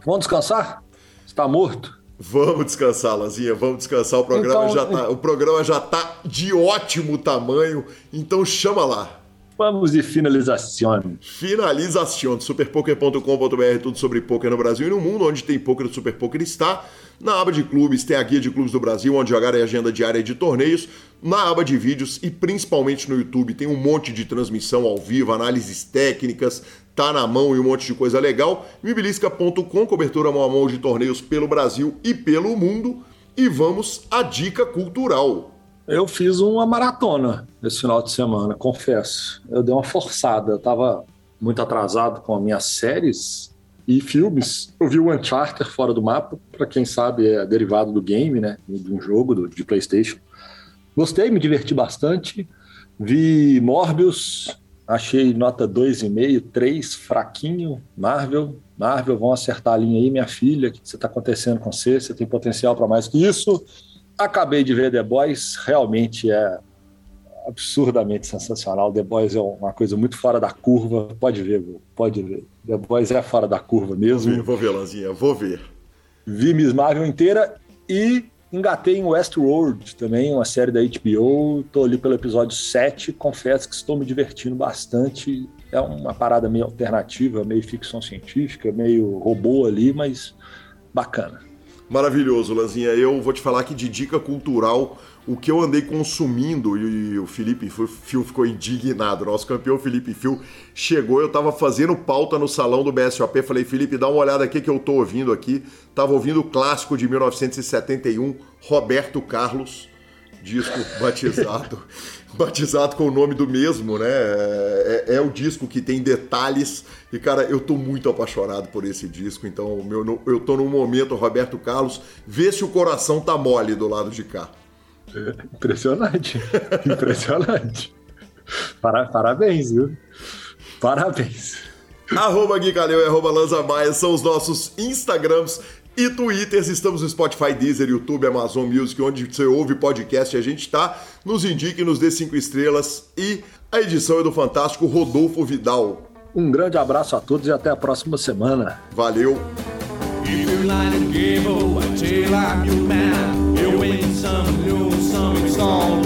Vamos descansar? Está morto? Vamos descansar, Lazinha, vamos descansar. O programa, então, já tá, o programa já tá de ótimo tamanho, então chama lá. Vamos de finalização. Finalização. Superpoker.com.br, tudo sobre poker no Brasil e no mundo, onde tem poker do Super Poker está. Na aba de clubes tem a guia de clubes do Brasil, onde jogar é agenda diária de torneios. Na aba de vídeos e principalmente no YouTube tem um monte de transmissão ao vivo, análises técnicas, tá na mão e um monte de coisa legal. Mibilisca.com, cobertura mão a mão de torneios pelo Brasil e pelo mundo. E vamos à dica cultural. Eu fiz uma maratona esse final de semana, confesso. Eu dei uma forçada, eu estava muito atrasado com as minhas séries e filmes. Eu vi o Uncharted fora do mapa, para quem sabe é derivado do game, né, de um jogo do, de PlayStation. Gostei, me diverti bastante. Vi Morbius, achei nota 2,5, 3, fraquinho. Marvel, Marvel, vão acertar a linha aí, minha filha. O que está acontecendo com você? Você tem potencial para mais que isso. Acabei de ver The Boys, realmente é absurdamente sensacional. The Boys é uma coisa muito fora da curva. Pode ver, pode ver. The Boys é fora da curva mesmo. Vou ver, vou ver Lanzinha, vou ver. Vi Miss Marvel inteira e engatei em Westworld também, uma série da HBO. Estou ali pelo episódio 7. Confesso que estou me divertindo bastante. É uma parada meio alternativa, meio ficção científica, meio robô ali, mas bacana. Maravilhoso, Lanzinha. Eu vou te falar que de dica cultural, o que eu andei consumindo, e o Felipe Fio ficou indignado, nosso campeão Felipe Fio chegou, eu tava fazendo pauta no salão do BSOP, falei, Felipe, dá uma olhada aqui que eu tô ouvindo aqui. Tava ouvindo o clássico de 1971, Roberto Carlos, disco (laughs) batizado. batizado com o nome do mesmo, né? É, é, é, o disco que tem detalhes. E, cara, eu tô muito apaixonado por esse disco. Então, meu, eu tô num momento, Roberto Carlos, vê se o coração tá mole do lado de cá. Impressionante. Impressionante. Parabéns, viu? Parabéns. Arroba Gui Caleu e arroba Lanza Maia são os nossos Instagrams e Twitters. Estamos no Spotify, Deezer, YouTube, Amazon Music, onde você ouve podcast a gente está. Nos indique, nos dê cinco estrelas. E a edição é do fantástico Rodolfo Vidal. Um grande abraço a todos e até a próxima semana. Valeu! Oh.